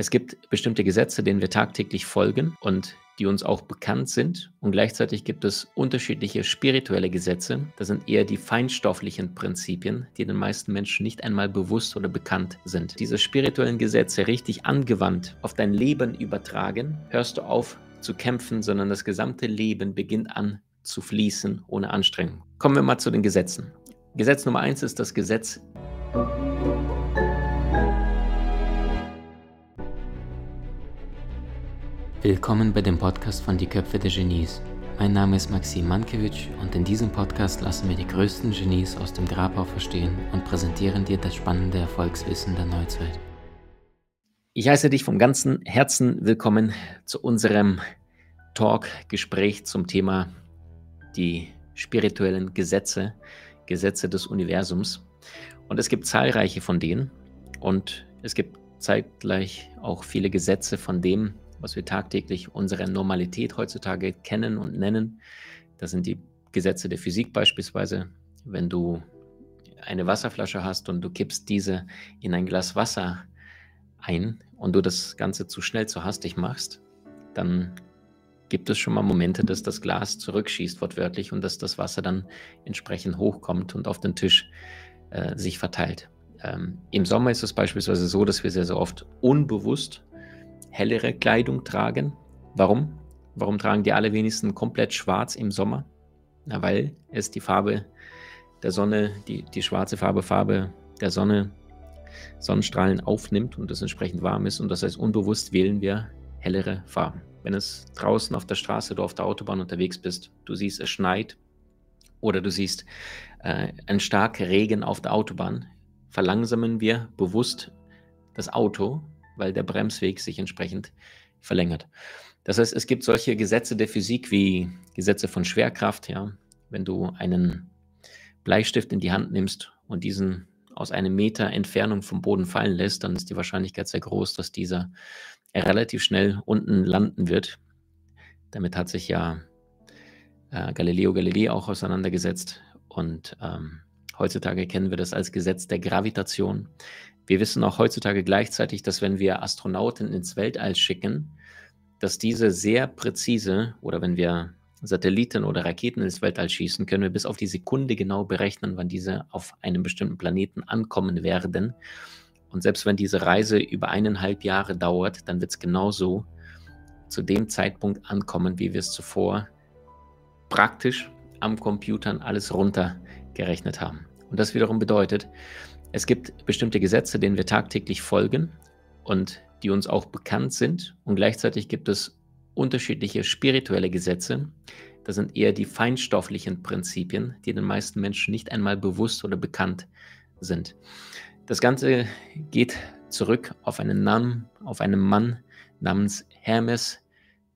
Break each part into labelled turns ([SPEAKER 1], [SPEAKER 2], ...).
[SPEAKER 1] Es gibt bestimmte Gesetze, denen wir tagtäglich folgen und die uns auch bekannt sind. Und gleichzeitig gibt es unterschiedliche spirituelle Gesetze. Das sind eher die feinstofflichen Prinzipien, die den meisten Menschen nicht einmal bewusst oder bekannt sind. Diese spirituellen Gesetze richtig angewandt auf dein Leben übertragen, hörst du auf zu kämpfen, sondern das gesamte Leben beginnt an zu fließen ohne Anstrengung. Kommen wir mal zu den Gesetzen. Gesetz Nummer eins ist das Gesetz
[SPEAKER 2] Willkommen bei dem Podcast von Die Köpfe der Genies. Mein Name ist Maxim Mankewitsch und in diesem Podcast lassen wir die größten Genies aus dem Grabau verstehen und präsentieren dir das spannende Erfolgswissen der Neuzeit.
[SPEAKER 1] Ich heiße dich vom ganzen Herzen willkommen zu unserem Talk-Gespräch zum Thema die spirituellen Gesetze, Gesetze des Universums. Und es gibt zahlreiche von denen und es gibt zeitgleich auch viele Gesetze von dem, was wir tagtäglich unsere Normalität heutzutage kennen und nennen. Das sind die Gesetze der Physik beispielsweise. Wenn du eine Wasserflasche hast und du kippst diese in ein Glas Wasser ein und du das Ganze zu schnell, zu hastig machst, dann gibt es schon mal Momente, dass das Glas zurückschießt, wortwörtlich, und dass das Wasser dann entsprechend hochkommt und auf den Tisch äh, sich verteilt. Ähm, Im Sommer ist es beispielsweise so, dass wir sehr, sehr oft unbewusst hellere Kleidung tragen. Warum? Warum tragen die allerwenigsten komplett schwarz im Sommer? Na, weil es die Farbe der Sonne, die, die schwarze Farbe, Farbe der Sonne, Sonnenstrahlen aufnimmt und es entsprechend warm ist. Und das heißt, unbewusst wählen wir hellere Farben. Wenn es draußen auf der Straße, du auf der Autobahn unterwegs bist, du siehst, es schneit oder du siehst äh, einen starken Regen auf der Autobahn, verlangsamen wir bewusst das Auto weil der Bremsweg sich entsprechend verlängert. Das heißt, es gibt solche Gesetze der Physik wie Gesetze von Schwerkraft. Ja? Wenn du einen Bleistift in die Hand nimmst und diesen aus einem Meter Entfernung vom Boden fallen lässt, dann ist die Wahrscheinlichkeit sehr groß, dass dieser relativ schnell unten landen wird. Damit hat sich ja äh, Galileo Galilei auch auseinandergesetzt und ähm, heutzutage kennen wir das als Gesetz der Gravitation. Wir wissen auch heutzutage gleichzeitig, dass wenn wir Astronauten ins Weltall schicken, dass diese sehr präzise oder wenn wir Satelliten oder Raketen ins Weltall schießen, können wir bis auf die Sekunde genau berechnen, wann diese auf einem bestimmten Planeten ankommen werden. Und selbst wenn diese Reise über eineinhalb Jahre dauert, dann wird es genauso zu dem Zeitpunkt ankommen, wie wir es zuvor praktisch am Computern alles runtergerechnet haben. Und das wiederum bedeutet, es gibt bestimmte Gesetze, denen wir tagtäglich folgen und die uns auch bekannt sind. Und gleichzeitig gibt es unterschiedliche spirituelle Gesetze. Das sind eher die feinstofflichen Prinzipien, die den meisten Menschen nicht einmal bewusst oder bekannt sind. Das Ganze geht zurück auf einen Namen, auf einen Mann namens Hermes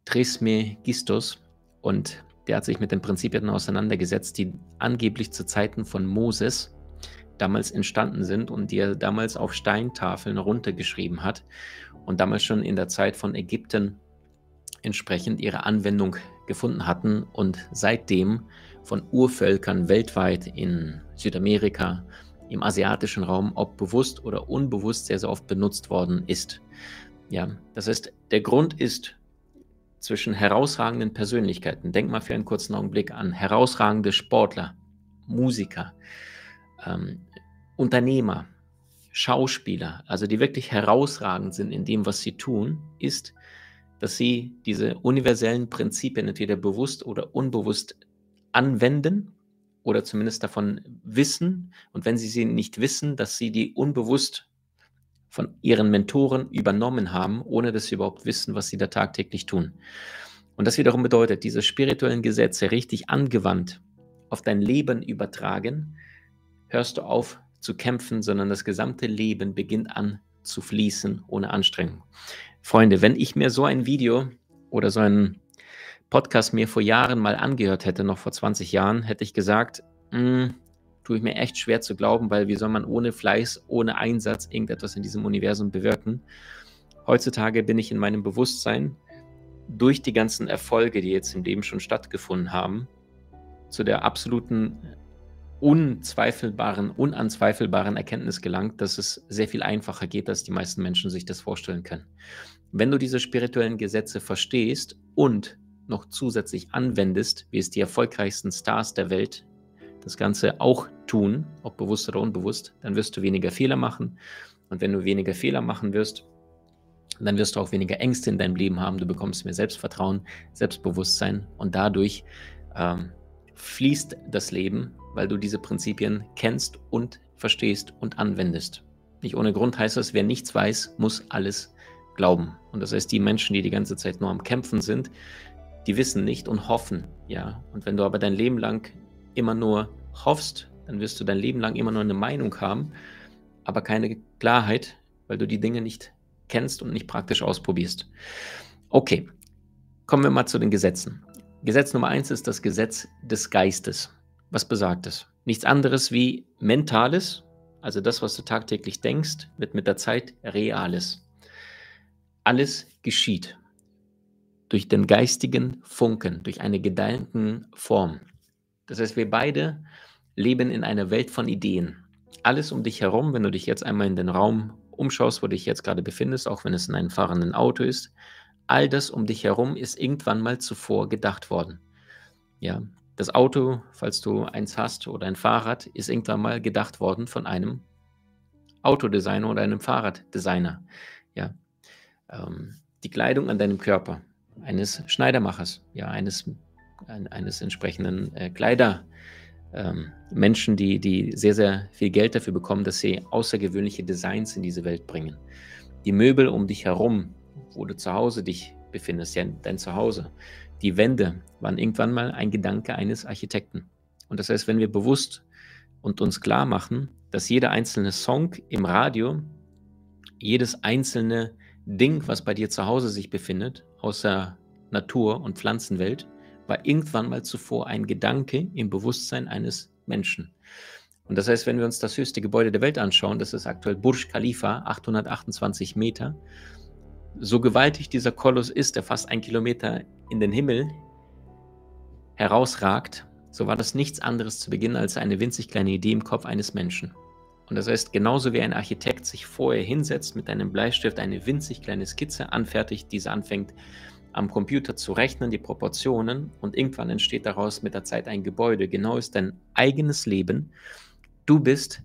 [SPEAKER 1] Trismegistus und der hat sich mit den Prinzipien auseinandergesetzt, die angeblich zu Zeiten von Moses damals entstanden sind und die er damals auf Steintafeln runtergeschrieben hat und damals schon in der Zeit von Ägypten entsprechend ihre Anwendung gefunden hatten und seitdem von Urvölkern weltweit in Südamerika, im asiatischen Raum, ob bewusst oder unbewusst sehr, sehr oft benutzt worden ist. Ja, das heißt, der Grund ist zwischen herausragenden Persönlichkeiten. Denk mal für einen kurzen Augenblick an herausragende Sportler, Musiker, ähm, Unternehmer, Schauspieler, also die wirklich herausragend sind in dem, was sie tun, ist, dass sie diese universellen Prinzipien entweder bewusst oder unbewusst anwenden oder zumindest davon wissen. Und wenn sie sie nicht wissen, dass sie die unbewusst von ihren Mentoren übernommen haben, ohne dass sie überhaupt wissen, was sie da tagtäglich tun. Und das wiederum bedeutet, diese spirituellen Gesetze richtig angewandt auf dein Leben übertragen, hörst du auf zu kämpfen, sondern das gesamte Leben beginnt an zu fließen ohne Anstrengung. Freunde, wenn ich mir so ein Video oder so einen Podcast mir vor Jahren mal angehört hätte, noch vor 20 Jahren, hätte ich gesagt, hm, tue ich mir echt schwer zu glauben, weil wie soll man ohne Fleiß, ohne Einsatz irgendetwas in diesem Universum bewirken? Heutzutage bin ich in meinem Bewusstsein durch die ganzen Erfolge, die jetzt im Leben schon stattgefunden haben, zu der absoluten unzweifelbaren, unanzweifelbaren Erkenntnis gelangt, dass es sehr viel einfacher geht, als die meisten Menschen sich das vorstellen können. Wenn du diese spirituellen Gesetze verstehst und noch zusätzlich anwendest, wie es die erfolgreichsten Stars der Welt das Ganze auch tun, ob bewusst oder unbewusst, dann wirst du weniger Fehler machen. Und wenn du weniger Fehler machen wirst, dann wirst du auch weniger Ängste in deinem Leben haben. Du bekommst mehr Selbstvertrauen, Selbstbewusstsein und dadurch ähm, fließt das Leben, weil du diese Prinzipien kennst und verstehst und anwendest. Nicht ohne Grund heißt das, wer nichts weiß, muss alles glauben. Und das heißt, die Menschen, die die ganze Zeit nur am Kämpfen sind, die wissen nicht und hoffen, ja. Und wenn du aber dein Leben lang immer nur hoffst, dann wirst du dein Leben lang immer nur eine Meinung haben, aber keine Klarheit, weil du die Dinge nicht kennst und nicht praktisch ausprobierst. Okay, kommen wir mal zu den Gesetzen. Gesetz Nummer eins ist das Gesetz des Geistes. Was besagt es? Nichts anderes wie Mentales, also das, was du tagtäglich denkst, wird mit der Zeit Reales. Alles geschieht durch den geistigen Funken, durch eine Gedankenform. Das heißt, wir beide leben in einer Welt von Ideen. Alles um dich herum, wenn du dich jetzt einmal in den Raum umschaust, wo du dich jetzt gerade befindest, auch wenn es in einem fahrenden Auto ist, all das um dich herum ist irgendwann mal zuvor gedacht worden. Ja, das Auto, falls du eins hast oder ein Fahrrad, ist irgendwann mal gedacht worden von einem Autodesigner oder einem Fahrraddesigner. Ja, ähm, die Kleidung an deinem Körper eines Schneidermachers, ja, eines, ein, eines entsprechenden äh, Kleider. Ähm, Menschen, die, die sehr, sehr viel Geld dafür bekommen, dass sie außergewöhnliche Designs in diese Welt bringen. Die Möbel um dich herum, wo du zu Hause dich befindest, ja, dein Zuhause. Die Wände waren irgendwann mal ein Gedanke eines Architekten. Und das heißt, wenn wir bewusst und uns klar machen, dass jeder einzelne Song im Radio, jedes einzelne Ding, was bei dir zu Hause sich befindet, aus der Natur- und Pflanzenwelt, war irgendwann mal zuvor ein Gedanke im Bewusstsein eines Menschen. Und das heißt, wenn wir uns das höchste Gebäude der Welt anschauen, das ist aktuell Burj Khalifa, 828 Meter, so gewaltig dieser Koloss ist, der fast ein Kilometer in den Himmel herausragt, so war das nichts anderes zu Beginn als eine winzig kleine Idee im Kopf eines Menschen. Und das heißt, genauso wie ein Architekt sich vorher hinsetzt mit einem Bleistift, eine winzig kleine Skizze anfertigt, diese anfängt am Computer zu rechnen, die Proportionen und irgendwann entsteht daraus mit der Zeit ein Gebäude. Genau ist dein eigenes Leben. Du bist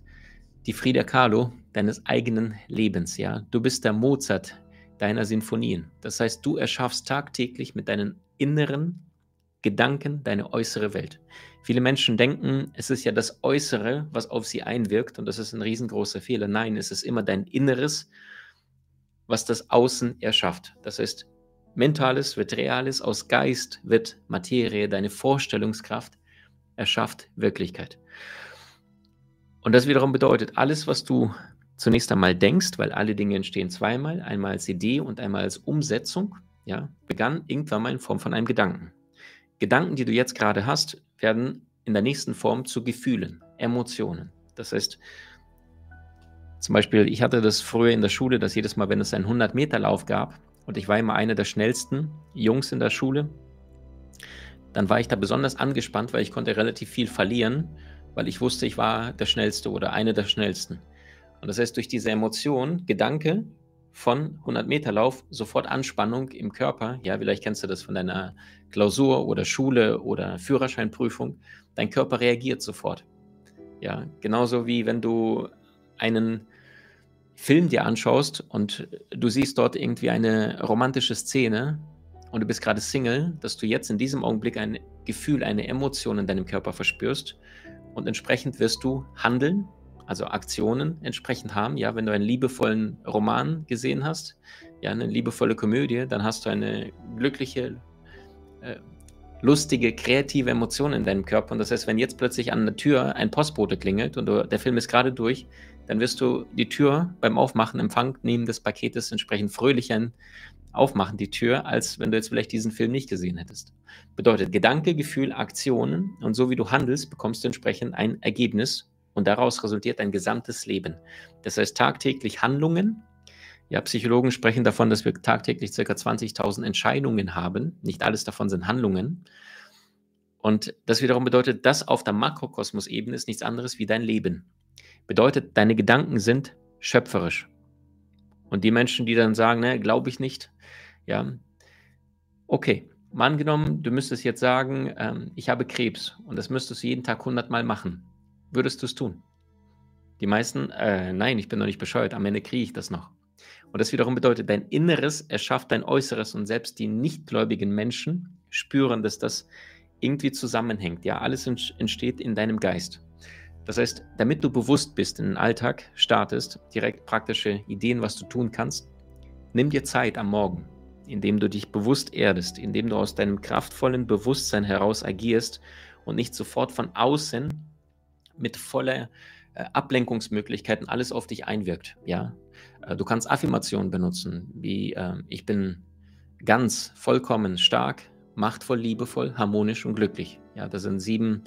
[SPEAKER 1] die Frida Kahlo deines eigenen Lebens, ja. Du bist der Mozart deiner Sinfonien. Das heißt, du erschaffst tagtäglich mit deinen inneren Gedanken deine äußere Welt. Viele Menschen denken, es ist ja das Äußere, was auf sie einwirkt und das ist ein riesengroßer Fehler. Nein, es ist immer dein Inneres, was das Außen erschafft. Das heißt, Mentales wird Reales, aus Geist wird Materie, deine Vorstellungskraft erschafft Wirklichkeit. Und das wiederum bedeutet, alles, was du zunächst einmal denkst, weil alle Dinge entstehen zweimal, einmal als Idee und einmal als Umsetzung, ja, begann irgendwann mal in Form von einem Gedanken. Gedanken, die du jetzt gerade hast, werden in der nächsten Form zu Gefühlen, Emotionen. Das heißt, zum Beispiel, ich hatte das früher in der Schule, dass jedes Mal, wenn es einen 100-Meter-Lauf gab und ich war immer einer der schnellsten Jungs in der Schule, dann war ich da besonders angespannt, weil ich konnte relativ viel verlieren, weil ich wusste, ich war der Schnellste oder einer der Schnellsten. Und das heißt, durch diese Emotion, Gedanke, von 100 Meter Lauf sofort Anspannung im Körper. Ja, vielleicht kennst du das von deiner Klausur oder Schule oder Führerscheinprüfung. Dein Körper reagiert sofort. Ja, genauso wie wenn du einen Film dir anschaust und du siehst dort irgendwie eine romantische Szene und du bist gerade Single, dass du jetzt in diesem Augenblick ein Gefühl, eine Emotion in deinem Körper verspürst und entsprechend wirst du handeln also Aktionen entsprechend haben. Ja, wenn du einen liebevollen Roman gesehen hast, ja, eine liebevolle Komödie, dann hast du eine glückliche, äh, lustige, kreative Emotion in deinem Körper. Und das heißt, wenn jetzt plötzlich an der Tür ein Postbote klingelt und du, der Film ist gerade durch, dann wirst du die Tür beim Aufmachen, Empfang nehmen des Paketes entsprechend fröhlicher aufmachen, die Tür, als wenn du jetzt vielleicht diesen Film nicht gesehen hättest. Bedeutet Gedanke, Gefühl, Aktionen und so wie du handelst, bekommst du entsprechend ein Ergebnis und daraus resultiert ein gesamtes Leben. Das heißt, tagtäglich Handlungen. Ja, Psychologen sprechen davon, dass wir tagtäglich ca. 20.000 Entscheidungen haben. Nicht alles davon sind Handlungen. Und das wiederum bedeutet, das auf der Makrokosmos-Ebene ist nichts anderes wie dein Leben. Bedeutet, deine Gedanken sind schöpferisch. Und die Menschen, die dann sagen, ne, glaube ich nicht, ja, okay, mal angenommen, du müsstest jetzt sagen, ähm, ich habe Krebs und das müsstest du jeden Tag 100 Mal machen. Würdest du es tun? Die meisten, äh, nein, ich bin noch nicht bescheuert, am Ende kriege ich das noch. Und das wiederum bedeutet, dein Inneres erschafft dein Äußeres und selbst die nichtgläubigen Menschen spüren, dass das irgendwie zusammenhängt. Ja, alles entsteht in deinem Geist. Das heißt, damit du bewusst bist in den Alltag, startest, direkt praktische Ideen, was du tun kannst, nimm dir Zeit am Morgen, indem du dich bewusst erdest, indem du aus deinem kraftvollen Bewusstsein heraus agierst und nicht sofort von außen mit voller äh, Ablenkungsmöglichkeiten alles auf dich einwirkt. Ja, äh, du kannst Affirmationen benutzen, wie äh, ich bin ganz, vollkommen, stark, machtvoll, liebevoll, harmonisch und glücklich. Ja, das sind sieben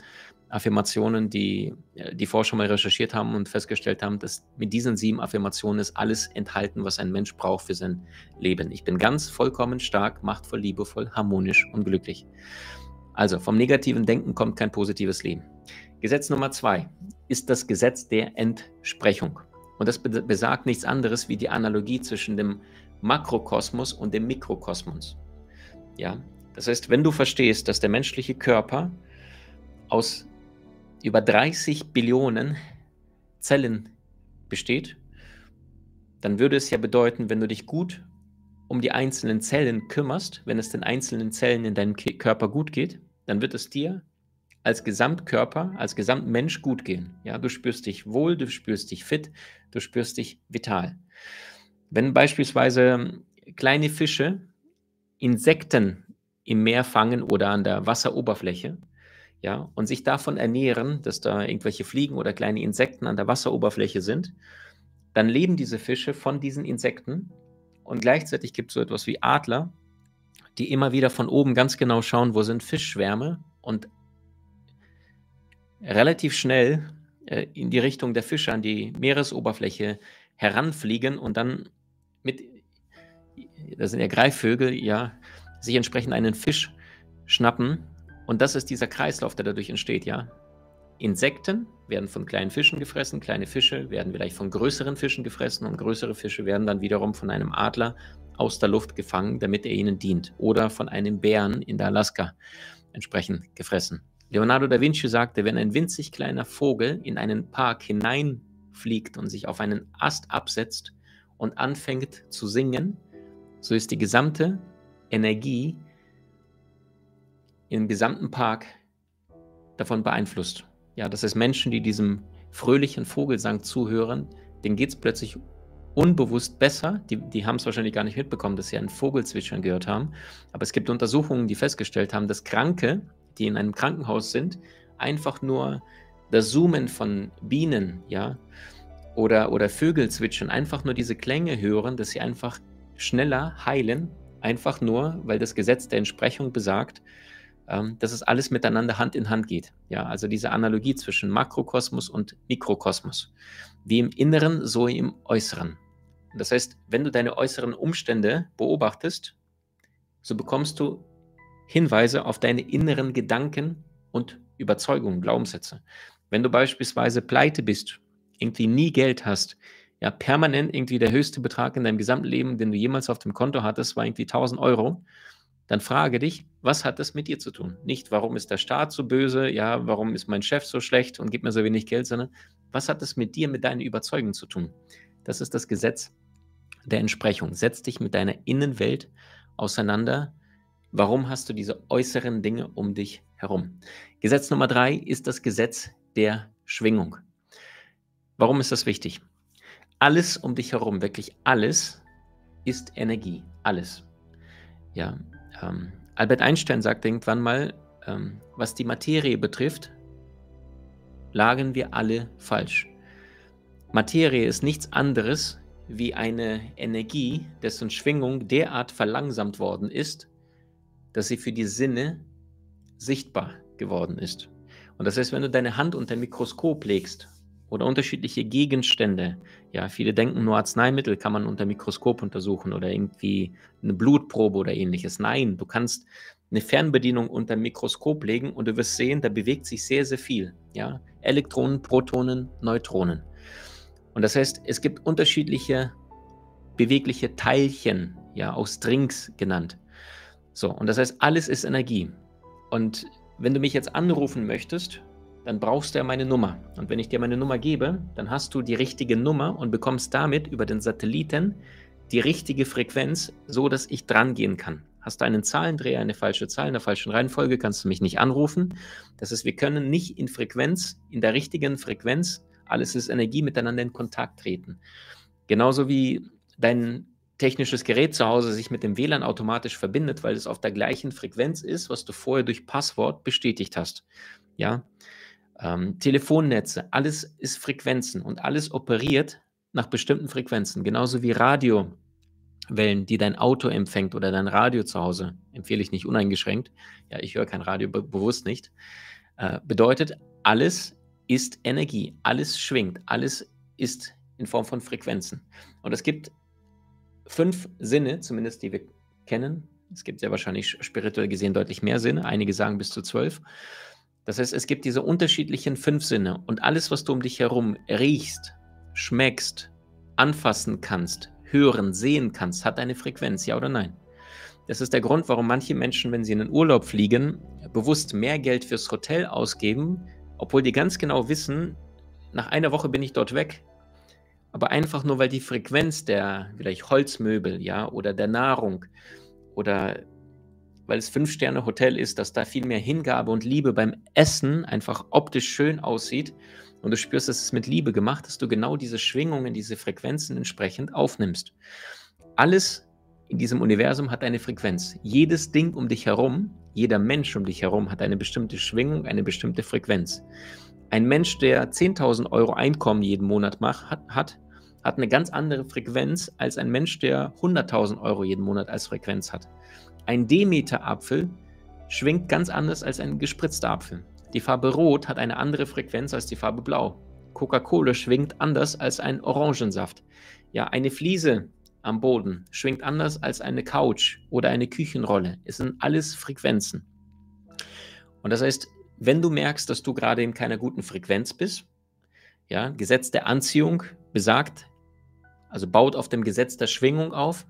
[SPEAKER 1] Affirmationen, die äh, die Forscher mal recherchiert haben und festgestellt haben, dass mit diesen sieben Affirmationen ist alles enthalten, was ein Mensch braucht für sein Leben. Ich bin ganz, vollkommen, stark, machtvoll, liebevoll, harmonisch und glücklich. Also vom negativen Denken kommt kein positives Leben. Gesetz Nummer zwei ist das Gesetz der Entsprechung. Und das besagt nichts anderes wie die Analogie zwischen dem Makrokosmos und dem Mikrokosmos. Ja, das heißt, wenn du verstehst, dass der menschliche Körper aus über 30 Billionen Zellen besteht, dann würde es ja bedeuten, wenn du dich gut um die einzelnen Zellen kümmerst, wenn es den einzelnen Zellen in deinem Körper gut geht, dann wird es dir als Gesamtkörper, als Gesamtmensch gut gehen. Ja, du spürst dich wohl, du spürst dich fit, du spürst dich vital. Wenn beispielsweise kleine Fische Insekten im Meer fangen oder an der Wasseroberfläche, ja, und sich davon ernähren, dass da irgendwelche Fliegen oder kleine Insekten an der Wasseroberfläche sind, dann leben diese Fische von diesen Insekten und gleichzeitig gibt es so etwas wie Adler, die immer wieder von oben ganz genau schauen, wo sind Fischschwärme und relativ schnell äh, in die Richtung der Fische an die Meeresoberfläche heranfliegen und dann mit, das sind ja Greifvögel, ja, sich entsprechend einen Fisch schnappen. Und das ist dieser Kreislauf, der dadurch entsteht, ja. Insekten werden von kleinen Fischen gefressen, kleine Fische werden vielleicht von größeren Fischen gefressen und größere Fische werden dann wiederum von einem Adler aus der Luft gefangen, damit er ihnen dient. Oder von einem Bären in der Alaska entsprechend gefressen. Leonardo da Vinci sagte, wenn ein winzig kleiner Vogel in einen Park hineinfliegt und sich auf einen Ast absetzt und anfängt zu singen, so ist die gesamte Energie im gesamten Park davon beeinflusst. Ja, das heißt, Menschen, die diesem fröhlichen Vogelsang zuhören, denen geht es plötzlich unbewusst besser. Die, die haben es wahrscheinlich gar nicht mitbekommen, dass sie einen Vogelzwitschern gehört haben. Aber es gibt Untersuchungen, die festgestellt haben, dass Kranke die in einem Krankenhaus sind, einfach nur das Zoomen von Bienen, ja, oder, oder Vögel zwitschern, einfach nur diese Klänge hören, dass sie einfach schneller heilen, einfach nur, weil das Gesetz der Entsprechung besagt, ähm, dass es alles miteinander Hand in Hand geht. Ja, also diese Analogie zwischen Makrokosmos und Mikrokosmos. Wie im Inneren, so im Äußeren. Das heißt, wenn du deine äußeren Umstände beobachtest, so bekommst du Hinweise auf deine inneren Gedanken und Überzeugungen, Glaubenssätze. Wenn du beispielsweise pleite bist, irgendwie nie Geld hast, ja, permanent irgendwie der höchste Betrag in deinem gesamten Leben, den du jemals auf dem Konto hattest, war irgendwie 1000 Euro, dann frage dich, was hat das mit dir zu tun? Nicht, warum ist der Staat so böse, ja, warum ist mein Chef so schlecht und gibt mir so wenig Geld, sondern was hat das mit dir, mit deinen Überzeugungen zu tun? Das ist das Gesetz der Entsprechung. Setz dich mit deiner Innenwelt auseinander Warum hast du diese äußeren Dinge um dich herum? Gesetz Nummer drei ist das Gesetz der Schwingung. Warum ist das wichtig? Alles um dich herum, wirklich alles, ist Energie. Alles. Ja, ähm, Albert Einstein sagt irgendwann mal, ähm, was die Materie betrifft, lagen wir alle falsch. Materie ist nichts anderes wie eine Energie, dessen Schwingung derart verlangsamt worden ist, dass sie für die Sinne sichtbar geworden ist. Und das heißt, wenn du deine Hand unter ein Mikroskop legst oder unterschiedliche Gegenstände, ja, viele denken nur Arzneimittel kann man unter Mikroskop untersuchen oder irgendwie eine Blutprobe oder ähnliches. Nein, du kannst eine Fernbedienung unter ein Mikroskop legen und du wirst sehen, da bewegt sich sehr, sehr viel. Ja? Elektronen, Protonen, Neutronen. Und das heißt, es gibt unterschiedliche bewegliche Teilchen, ja, aus Strings genannt. So, und das heißt, alles ist Energie. Und wenn du mich jetzt anrufen möchtest, dann brauchst du ja meine Nummer. Und wenn ich dir meine Nummer gebe, dann hast du die richtige Nummer und bekommst damit über den Satelliten die richtige Frequenz, so dass ich dran gehen kann. Hast du einen Zahlendreher, eine falsche Zahl in der falschen Reihenfolge, kannst du mich nicht anrufen. Das heißt, wir können nicht in Frequenz, in der richtigen Frequenz, alles ist Energie, miteinander in Kontakt treten. Genauso wie dein technisches Gerät zu Hause sich mit dem WLAN automatisch verbindet, weil es auf der gleichen Frequenz ist, was du vorher durch Passwort bestätigt hast. Ja, ähm, Telefonnetze, alles ist Frequenzen und alles operiert nach bestimmten Frequenzen, genauso wie Radiowellen, die dein Auto empfängt oder dein Radio zu Hause, empfehle ich nicht uneingeschränkt. Ja, ich höre kein Radio be bewusst nicht. Äh, bedeutet, alles ist Energie, alles schwingt, alles ist in Form von Frequenzen. Und es gibt fünf Sinne, zumindest die wir kennen. Es gibt ja wahrscheinlich spirituell gesehen deutlich mehr Sinne. Einige sagen bis zu zwölf. Das heißt, es gibt diese unterschiedlichen fünf Sinne und alles, was du um dich herum riechst, schmeckst, anfassen kannst, hören, sehen kannst, hat eine Frequenz, ja oder nein? Das ist der Grund, warum manche Menschen, wenn sie in den Urlaub fliegen, bewusst mehr Geld fürs Hotel ausgeben, obwohl die ganz genau wissen, nach einer Woche bin ich dort weg. Aber einfach nur, weil die Frequenz der vielleicht Holzmöbel, ja, oder der Nahrung oder weil es Fünf-Sterne-Hotel ist, dass da viel mehr Hingabe und Liebe beim Essen einfach optisch schön aussieht und du spürst, dass es mit Liebe gemacht, dass du genau diese Schwingungen, diese Frequenzen entsprechend aufnimmst. Alles in diesem Universum hat eine Frequenz. Jedes Ding um dich herum, jeder Mensch um dich herum hat eine bestimmte Schwingung, eine bestimmte Frequenz. Ein Mensch, der 10.000 Euro Einkommen jeden Monat macht, hat, hat, hat eine ganz andere Frequenz als ein Mensch, der 100.000 Euro jeden Monat als Frequenz hat. Ein Demeter-Apfel schwingt ganz anders als ein gespritzter Apfel. Die Farbe Rot hat eine andere Frequenz als die Farbe Blau. Coca-Cola schwingt anders als ein Orangensaft. Ja, eine Fliese am Boden schwingt anders als eine Couch oder eine Küchenrolle. Es sind alles Frequenzen. Und das heißt, wenn du merkst, dass du gerade in keiner guten Frequenz bist, ja, Gesetz der Anziehung besagt, also baut auf dem Gesetz der Schwingung auf,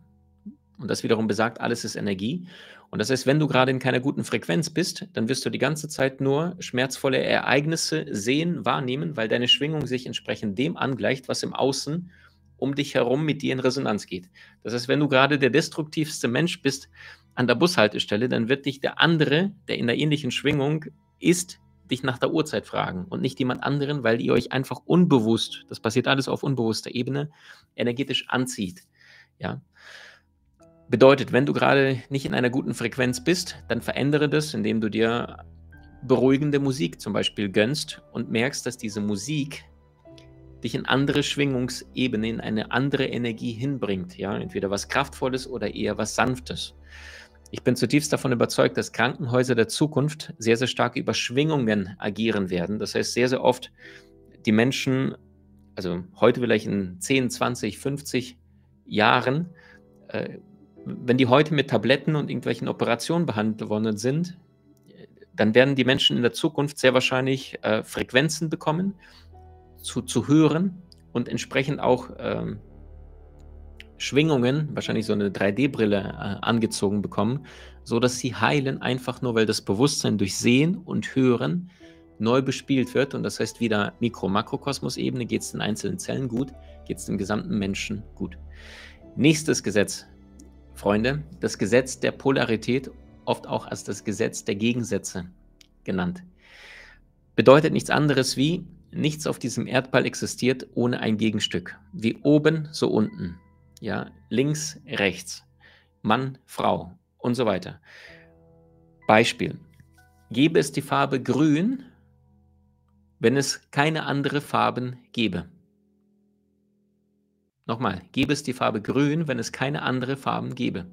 [SPEAKER 1] und das wiederum besagt, alles ist Energie. Und das heißt, wenn du gerade in keiner guten Frequenz bist, dann wirst du die ganze Zeit nur schmerzvolle Ereignisse sehen, wahrnehmen, weil deine Schwingung sich entsprechend dem angleicht, was im Außen um dich herum mit dir in Resonanz geht. Das heißt, wenn du gerade der destruktivste Mensch bist an der Bushaltestelle, dann wird dich der andere, der in der ähnlichen Schwingung ist, dich nach der Uhrzeit fragen und nicht jemand anderen, weil ihr euch einfach unbewusst, das passiert alles auf unbewusster Ebene, energetisch anzieht. Ja. Bedeutet, wenn du gerade nicht in einer guten Frequenz bist, dann verändere das, indem du dir beruhigende Musik zum Beispiel gönnst und merkst, dass diese Musik dich in andere Schwingungsebene, in eine andere Energie hinbringt. Ja, entweder was Kraftvolles oder eher was Sanftes. Ich bin zutiefst davon überzeugt, dass Krankenhäuser der Zukunft sehr, sehr stark über Schwingungen agieren werden. Das heißt, sehr, sehr oft die Menschen, also heute vielleicht in 10, 20, 50 Jahren, äh, wenn die heute mit Tabletten und irgendwelchen Operationen behandelt worden sind, dann werden die Menschen in der Zukunft sehr wahrscheinlich äh, Frequenzen bekommen, zu, zu hören und entsprechend auch ähm, Schwingungen, wahrscheinlich so eine 3D-Brille äh, angezogen bekommen, so dass sie heilen, einfach nur, weil das Bewusstsein durch Sehen und Hören neu bespielt wird. Und das heißt, wieder Mikro-Makrokosmos-Ebene geht es den einzelnen Zellen gut, geht es dem gesamten Menschen gut. Nächstes Gesetz, Freunde, das Gesetz der Polarität, oft auch als das Gesetz der Gegensätze genannt, bedeutet nichts anderes wie, nichts auf diesem Erdball existiert ohne ein Gegenstück. Wie oben, so unten. Ja, links, rechts. Mann, Frau und so weiter. Beispiel. Gäbe es die Farbe grün, wenn es keine andere Farben gäbe? Nochmal, gäbe es die Farbe grün, wenn es keine andere Farben gäbe?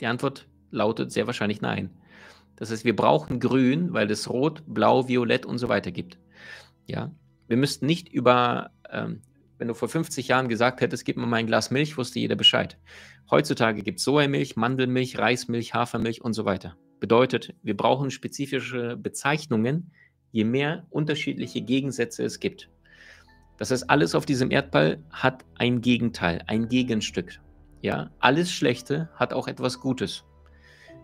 [SPEAKER 1] Die Antwort lautet sehr wahrscheinlich nein. Das heißt, wir brauchen grün, weil es rot, blau, violett und so weiter gibt. Ja, wir müssten nicht über, ähm, wenn du vor 50 Jahren gesagt hättest, gib mir mal ein Glas Milch, wusste jeder Bescheid. Heutzutage gibt es Sojamilch, Mandelmilch, Reismilch, Hafermilch und so weiter. Bedeutet, wir brauchen spezifische Bezeichnungen, je mehr unterschiedliche Gegensätze es gibt. Das heißt, alles auf diesem Erdball hat ein Gegenteil, ein Gegenstück. Ja, alles Schlechte hat auch etwas Gutes.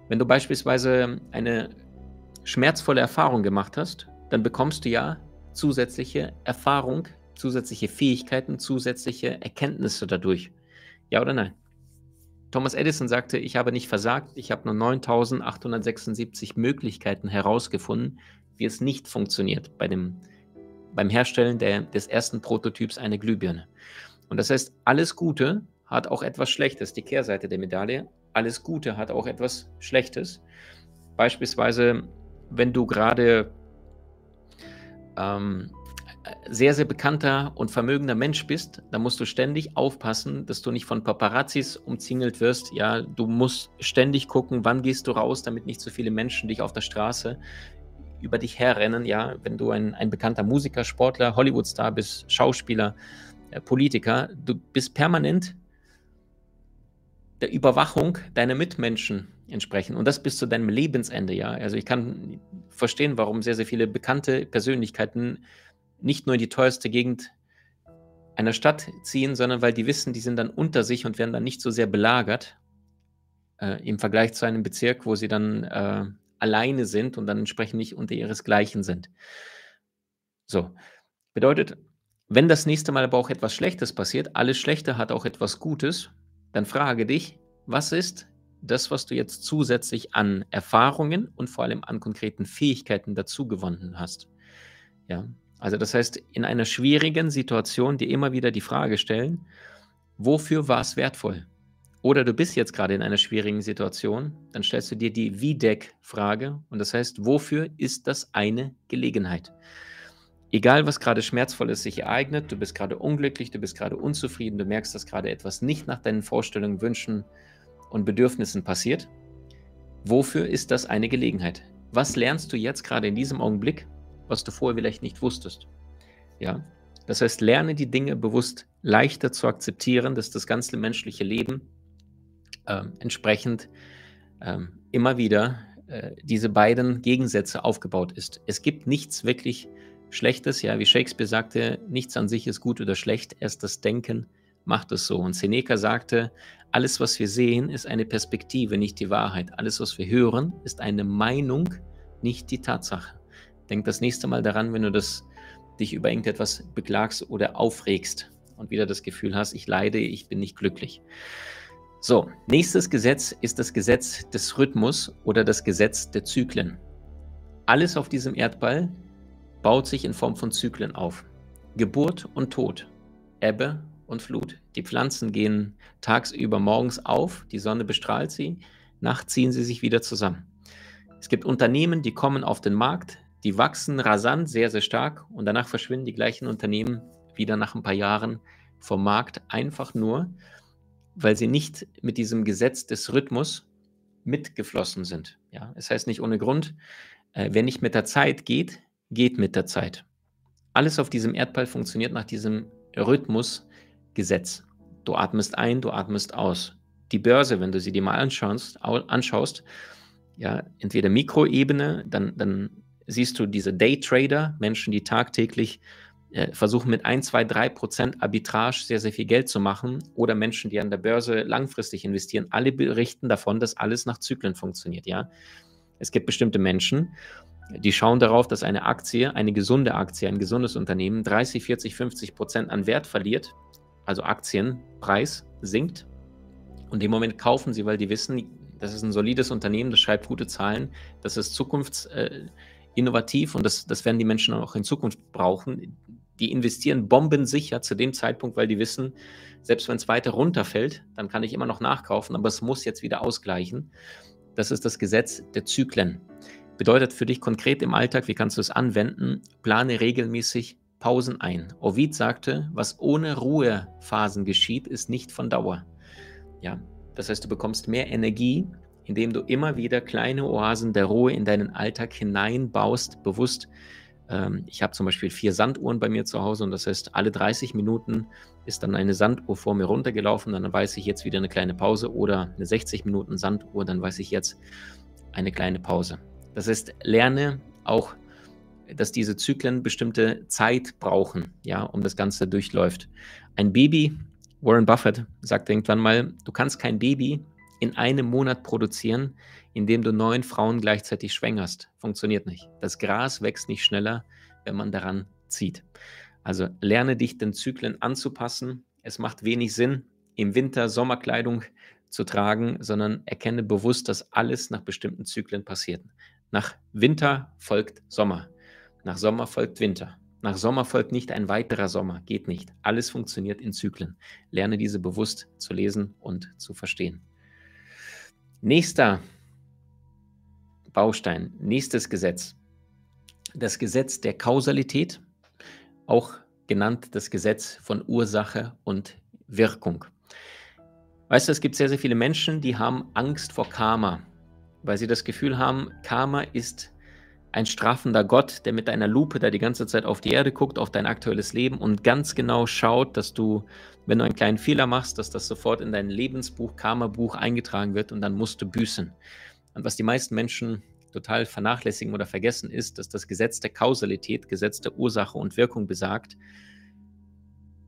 [SPEAKER 1] Wenn du beispielsweise eine schmerzvolle Erfahrung gemacht hast, dann bekommst du ja zusätzliche Erfahrung, zusätzliche Fähigkeiten, zusätzliche Erkenntnisse dadurch. Ja oder nein? Thomas Edison sagte, ich habe nicht versagt, ich habe nur 9876 Möglichkeiten herausgefunden, wie es nicht funktioniert bei dem, beim Herstellen der, des ersten Prototyps einer Glühbirne. Und das heißt, alles Gute hat auch etwas Schlechtes, die Kehrseite der Medaille. Alles Gute hat auch etwas Schlechtes. Beispielsweise, wenn du gerade ähm, sehr, sehr bekannter und vermögender Mensch bist, dann musst du ständig aufpassen, dass du nicht von Paparazzis umzingelt wirst. Ja, du musst ständig gucken, wann gehst du raus, damit nicht so viele Menschen dich auf der Straße über dich herrennen. Ja, wenn du ein, ein bekannter Musiker, Sportler, Hollywoodstar bist, Schauspieler, äh, Politiker, du bist permanent der Überwachung deiner Mitmenschen entsprechen. Und das bis zu deinem Lebensende, ja. Also ich kann verstehen, warum sehr, sehr viele bekannte Persönlichkeiten nicht nur in die teuerste Gegend einer Stadt ziehen, sondern weil die wissen, die sind dann unter sich und werden dann nicht so sehr belagert äh, im Vergleich zu einem Bezirk, wo sie dann äh, alleine sind und dann entsprechend nicht unter ihresgleichen sind. So, bedeutet, wenn das nächste Mal aber auch etwas Schlechtes passiert, alles Schlechte hat auch etwas Gutes, dann frage dich, was ist das, was du jetzt zusätzlich an Erfahrungen und vor allem an konkreten Fähigkeiten dazu gewonnen hast? Ja, also das heißt, in einer schwierigen Situation dir immer wieder die Frage stellen, wofür war es wertvoll? Oder du bist jetzt gerade in einer schwierigen Situation, dann stellst du dir die Wie-Deck-Frage und das heißt, wofür ist das eine Gelegenheit? Egal, was gerade schmerzvolles sich ereignet, du bist gerade unglücklich, du bist gerade unzufrieden, du merkst, dass gerade etwas nicht nach deinen Vorstellungen, Wünschen und Bedürfnissen passiert. Wofür ist das eine Gelegenheit? Was lernst du jetzt gerade in diesem Augenblick was du vorher vielleicht nicht wusstest. Ja, das heißt, lerne die Dinge bewusst leichter zu akzeptieren, dass das ganze menschliche Leben äh, entsprechend äh, immer wieder äh, diese beiden Gegensätze aufgebaut ist. Es gibt nichts wirklich Schlechtes, ja, wie Shakespeare sagte, nichts an sich ist gut oder schlecht, erst das Denken macht es so. Und Seneca sagte, alles, was wir sehen, ist eine Perspektive, nicht die Wahrheit. Alles, was wir hören, ist eine Meinung, nicht die Tatsache. Denk das nächste Mal daran, wenn du das, dich über irgendetwas beklagst oder aufregst und wieder das Gefühl hast, ich leide, ich bin nicht glücklich. So, nächstes Gesetz ist das Gesetz des Rhythmus oder das Gesetz der Zyklen. Alles auf diesem Erdball baut sich in Form von Zyklen auf. Geburt und Tod, Ebbe und Flut. Die Pflanzen gehen tagsüber morgens auf, die Sonne bestrahlt sie, nachts ziehen sie sich wieder zusammen. Es gibt Unternehmen, die kommen auf den Markt, die wachsen rasant, sehr, sehr stark und danach verschwinden die gleichen Unternehmen wieder nach ein paar Jahren vom Markt, einfach nur, weil sie nicht mit diesem Gesetz des Rhythmus mitgeflossen sind. Ja, es heißt nicht ohne Grund, äh, wer nicht mit der Zeit geht, geht mit der Zeit. Alles auf diesem Erdball funktioniert nach diesem Rhythmusgesetz. Du atmest ein, du atmest aus. Die Börse, wenn du sie dir mal anschaust, anschaust ja, entweder Mikroebene, dann, dann siehst du diese Daytrader, Menschen, die tagtäglich äh, versuchen mit 1, 2, 3 Prozent Arbitrage sehr, sehr viel Geld zu machen oder Menschen, die an der Börse langfristig investieren. Alle berichten davon, dass alles nach Zyklen funktioniert. Ja? Es gibt bestimmte Menschen, die schauen darauf, dass eine Aktie, eine gesunde Aktie, ein gesundes Unternehmen 30, 40, 50 Prozent an Wert verliert, also Aktienpreis sinkt. Und im Moment kaufen sie, weil die wissen, das ist ein solides Unternehmen, das schreibt gute Zahlen, das ist zukunfts... Äh, innovativ und das, das werden die Menschen auch in Zukunft brauchen. Die investieren bombensicher zu dem Zeitpunkt, weil die wissen, selbst wenn es weiter runterfällt, dann kann ich immer noch nachkaufen, aber es muss jetzt wieder ausgleichen. Das ist das Gesetz der Zyklen. Bedeutet für dich konkret im Alltag, wie kannst du es anwenden? Plane regelmäßig Pausen ein. Ovid sagte, was ohne Ruhephasen geschieht, ist nicht von Dauer. Ja, das heißt, du bekommst mehr Energie, indem du immer wieder kleine Oasen der Ruhe in deinen Alltag hineinbaust, bewusst. Ähm, ich habe zum Beispiel vier Sanduhren bei mir zu Hause und das heißt, alle 30 Minuten ist dann eine Sanduhr vor mir runtergelaufen, dann weiß ich jetzt wieder eine kleine Pause oder eine 60 Minuten Sanduhr, dann weiß ich jetzt, eine kleine Pause. Das heißt, lerne auch, dass diese Zyklen bestimmte Zeit brauchen, ja, um das Ganze durchläuft. Ein Baby, Warren Buffett sagt irgendwann mal, du kannst kein Baby in einem Monat produzieren, indem du neun Frauen gleichzeitig schwängerst. Funktioniert nicht. Das Gras wächst nicht schneller, wenn man daran zieht. Also lerne dich den Zyklen anzupassen. Es macht wenig Sinn, im Winter Sommerkleidung zu tragen, sondern erkenne bewusst, dass alles nach bestimmten Zyklen passiert. Nach Winter folgt Sommer. Nach Sommer folgt Winter. Nach Sommer folgt nicht ein weiterer Sommer. Geht nicht. Alles funktioniert in Zyklen. Lerne diese bewusst zu lesen und zu verstehen. Nächster Baustein, nächstes Gesetz. Das Gesetz der Kausalität, auch genannt das Gesetz von Ursache und Wirkung. Weißt du, es gibt sehr, sehr viele Menschen, die haben Angst vor Karma, weil sie das Gefühl haben, Karma ist ein strafender Gott, der mit einer Lupe da die ganze Zeit auf die Erde guckt, auf dein aktuelles Leben und ganz genau schaut, dass du, wenn du einen kleinen Fehler machst, dass das sofort in dein Lebensbuch, Karma-Buch eingetragen wird und dann musst du büßen. Und was die meisten Menschen total vernachlässigen oder vergessen ist, dass das Gesetz der Kausalität, Gesetz der Ursache und Wirkung besagt,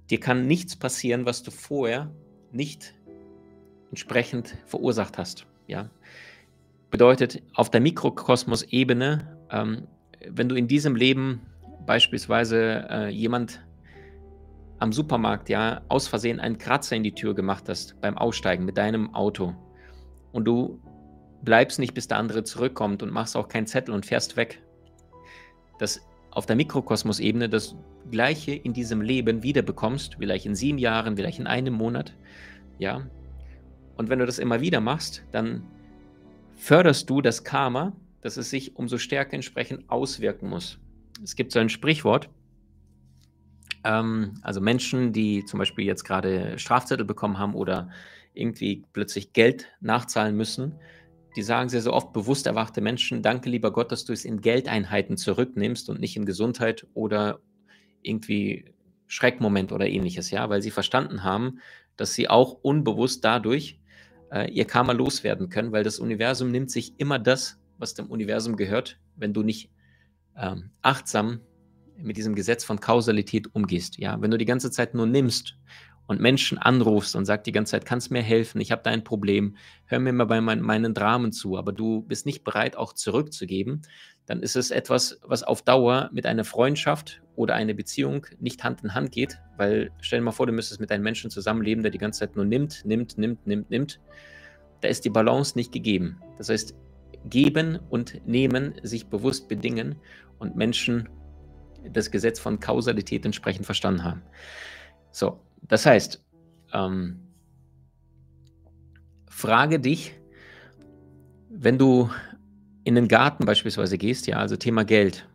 [SPEAKER 1] dir kann nichts passieren, was du vorher nicht entsprechend verursacht hast. Ja? Bedeutet, auf der Mikrokosmos-Ebene ähm, wenn du in diesem Leben beispielsweise äh, jemand am Supermarkt ja aus Versehen einen Kratzer in die Tür gemacht hast beim Aussteigen mit deinem Auto und du bleibst nicht, bis der andere zurückkommt und machst auch keinen Zettel und fährst weg. Dass auf der Mikrokosmos-Ebene das Gleiche in diesem Leben wiederbekommst, vielleicht in sieben Jahren, vielleicht in einem Monat, ja. Und wenn du das immer wieder machst, dann förderst du das Karma, dass es sich umso stärker entsprechend auswirken muss. Es gibt so ein Sprichwort, ähm, also Menschen, die zum Beispiel jetzt gerade Strafzettel bekommen haben oder irgendwie plötzlich Geld nachzahlen müssen, die sagen sehr, sehr oft bewusst erwachte Menschen, danke lieber Gott, dass du es in Geldeinheiten zurücknimmst und nicht in Gesundheit oder irgendwie Schreckmoment oder ähnliches, ja, weil sie verstanden haben, dass sie auch unbewusst dadurch äh, ihr Karma loswerden können, weil das Universum nimmt sich immer das, was dem Universum gehört, wenn du nicht ähm, achtsam mit diesem Gesetz von Kausalität umgehst. Ja, wenn du die ganze Zeit nur nimmst und Menschen anrufst und sagst die ganze Zeit, kannst mir helfen, ich habe da ein Problem, hör mir mal bei mein, meinen Dramen zu, aber du bist nicht bereit, auch zurückzugeben, dann ist es etwas, was auf Dauer mit einer Freundschaft oder einer Beziehung nicht Hand in Hand geht, weil stell dir mal vor, du müsstest mit einem Menschen zusammenleben, der die ganze Zeit nur nimmt, nimmt, nimmt, nimmt, nimmt. Da ist die Balance nicht gegeben. Das heißt, Geben und Nehmen sich bewusst bedingen und Menschen das Gesetz von Kausalität entsprechend verstanden haben. So, das heißt, ähm, frage dich, wenn du in den Garten beispielsweise gehst, ja, also Thema Geld.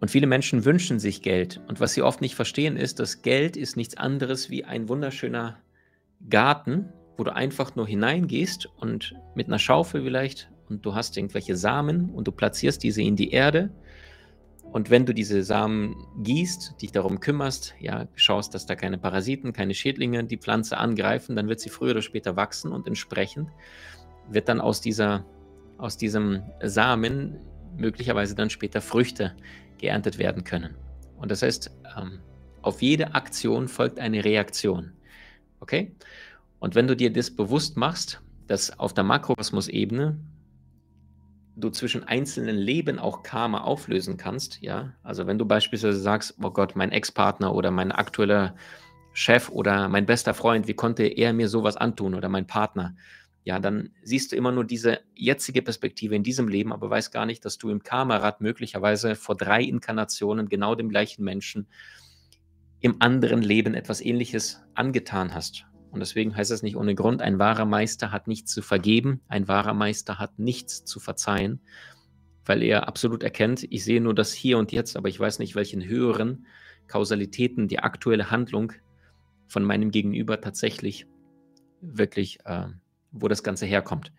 [SPEAKER 1] Und viele Menschen wünschen sich Geld. Und was sie oft nicht verstehen, ist, dass Geld ist nichts anderes wie ein wunderschöner Garten, wo du einfach nur hineingehst und mit einer Schaufel vielleicht und du hast irgendwelche Samen und du platzierst diese in die Erde. Und wenn du diese Samen gießt, dich darum kümmerst, ja, schaust, dass da keine Parasiten, keine Schädlinge die Pflanze angreifen, dann wird sie früher oder später wachsen und entsprechend wird dann aus, dieser, aus diesem Samen möglicherweise dann später Früchte geerntet werden können. Und das heißt, ähm, auf jede Aktion folgt eine Reaktion. Okay? Und wenn du dir das bewusst machst, dass auf der Makrokosmos-Ebene du zwischen einzelnen Leben auch Karma auflösen kannst, ja. Also wenn du beispielsweise sagst, oh Gott, mein Ex-Partner oder mein aktueller Chef oder mein bester Freund, wie konnte er mir sowas antun oder mein Partner, ja, dann siehst du immer nur diese jetzige Perspektive in diesem Leben, aber weißt gar nicht, dass du im Karma-Rad möglicherweise vor drei Inkarnationen genau dem gleichen Menschen im anderen Leben etwas Ähnliches angetan hast. Und deswegen heißt es nicht ohne Grund, ein wahrer Meister hat nichts zu vergeben, ein wahrer Meister hat nichts zu verzeihen, weil er absolut erkennt, ich sehe nur das hier und jetzt, aber ich weiß nicht, welchen höheren Kausalitäten die aktuelle Handlung von meinem Gegenüber tatsächlich wirklich, äh, wo das Ganze herkommt.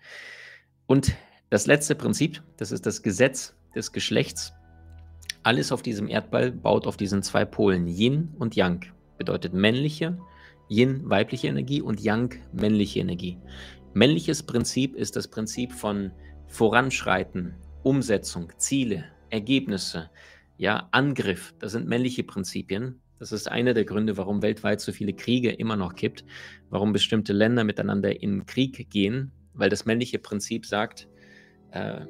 [SPEAKER 1] Und das letzte Prinzip, das ist das Gesetz des Geschlechts. Alles auf diesem Erdball baut auf diesen zwei Polen, Yin und Yang. Bedeutet männliche Yin weibliche Energie und Yang männliche Energie. Männliches Prinzip ist das Prinzip von Voranschreiten, Umsetzung, Ziele, Ergebnisse, ja, Angriff, das sind männliche Prinzipien. Das ist einer der Gründe, warum weltweit so viele Kriege immer noch gibt, warum bestimmte Länder miteinander in Krieg gehen, weil das männliche Prinzip sagt, äh,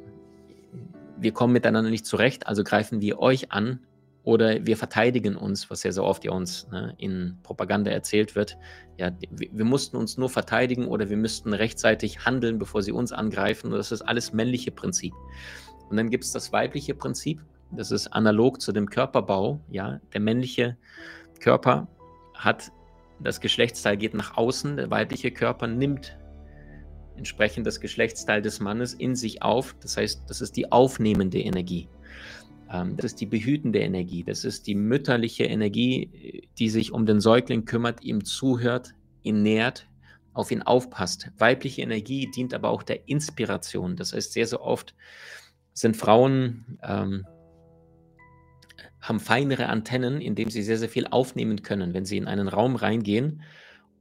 [SPEAKER 1] wir kommen miteinander nicht zurecht, also greifen wir euch an oder wir verteidigen uns, was ja so oft ja uns ne, in Propaganda erzählt wird. Ja, wir, wir, mussten uns nur verteidigen oder wir müssten rechtzeitig handeln, bevor sie uns angreifen. Und das ist alles männliche Prinzip. Und dann gibt es das weibliche Prinzip. Das ist analog zu dem Körperbau. Ja, der männliche Körper hat das Geschlechtsteil geht nach außen, der weibliche Körper nimmt entsprechend das Geschlechtsteil des Mannes in sich auf. Das heißt, das ist die aufnehmende Energie. Ähm, das ist die behütende Energie. Das ist die mütterliche Energie, die sich um den Säugling kümmert, ihm zuhört, ihn nährt, auf ihn aufpasst. Weibliche Energie dient aber auch der Inspiration. Das heißt, sehr, sehr oft sind Frauen, ähm, haben feinere Antennen, indem sie sehr, sehr viel aufnehmen können. Wenn sie in einen Raum reingehen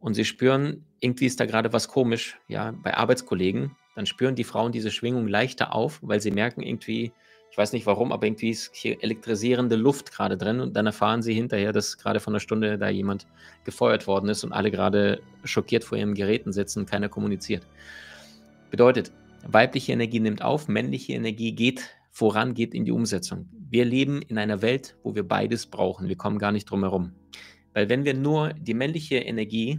[SPEAKER 1] und sie spüren, irgendwie ist da gerade was komisch, ja, bei Arbeitskollegen, dann spüren die Frauen diese Schwingung leichter auf, weil sie merken irgendwie, ich weiß nicht warum, aber irgendwie ist hier elektrisierende Luft gerade drin und dann erfahren sie hinterher, dass gerade von einer Stunde da jemand gefeuert worden ist und alle gerade schockiert vor ihren Geräten sitzen keiner kommuniziert. Bedeutet, weibliche Energie nimmt auf, männliche Energie geht voran, geht in die Umsetzung. Wir leben in einer Welt, wo wir beides brauchen. Wir kommen gar nicht drum herum. Weil wenn wir nur die männliche Energie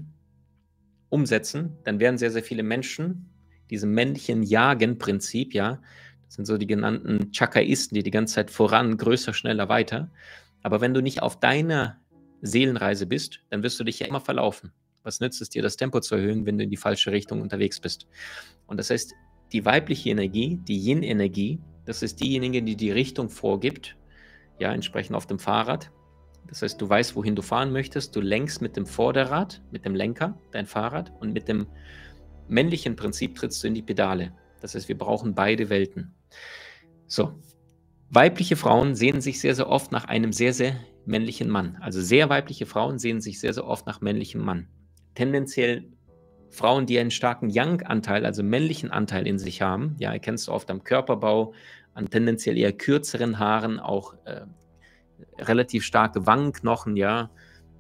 [SPEAKER 1] umsetzen, dann werden sehr, sehr viele Menschen diesem männlichen Jagen-Prinzip, ja, das sind so die genannten Chakaisten, die die ganze Zeit voran, größer, schneller, weiter. Aber wenn du nicht auf deiner Seelenreise bist, dann wirst du dich ja immer verlaufen. Was nützt es dir, das Tempo zu erhöhen, wenn du in die falsche Richtung unterwegs bist? Und das heißt, die weibliche Energie, die Yin-Energie, das ist diejenige, die die Richtung vorgibt, ja, entsprechend auf dem Fahrrad. Das heißt, du weißt, wohin du fahren möchtest, du lenkst mit dem Vorderrad, mit dem Lenker dein Fahrrad und mit dem männlichen Prinzip trittst du in die Pedale. Das heißt, wir brauchen beide Welten. So, weibliche Frauen sehen sich sehr, sehr oft nach einem sehr, sehr männlichen Mann. Also sehr weibliche Frauen sehen sich sehr, sehr oft nach männlichem Mann. Tendenziell Frauen, die einen starken Yang-Anteil, also männlichen Anteil in sich haben, ja, erkennst du oft am Körperbau, an tendenziell eher kürzeren Haaren, auch äh, relativ starke Wangenknochen, ja.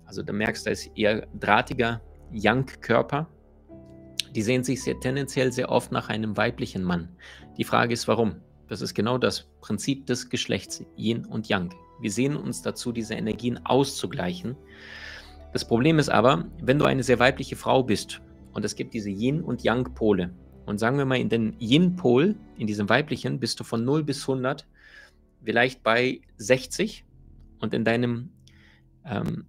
[SPEAKER 1] Also da merkst du, da ist eher drahtiger Yang-Körper die sehen sich sehr tendenziell sehr oft nach einem weiblichen Mann. Die Frage ist, warum? Das ist genau das Prinzip des Geschlechts, Yin und Yang. Wir sehen uns dazu, diese Energien auszugleichen. Das Problem ist aber, wenn du eine sehr weibliche Frau bist und es gibt diese Yin- und Yang-Pole und sagen wir mal, in den Yin-Pol, in diesem weiblichen, bist du von 0 bis 100 vielleicht bei 60 und in deinem ähm,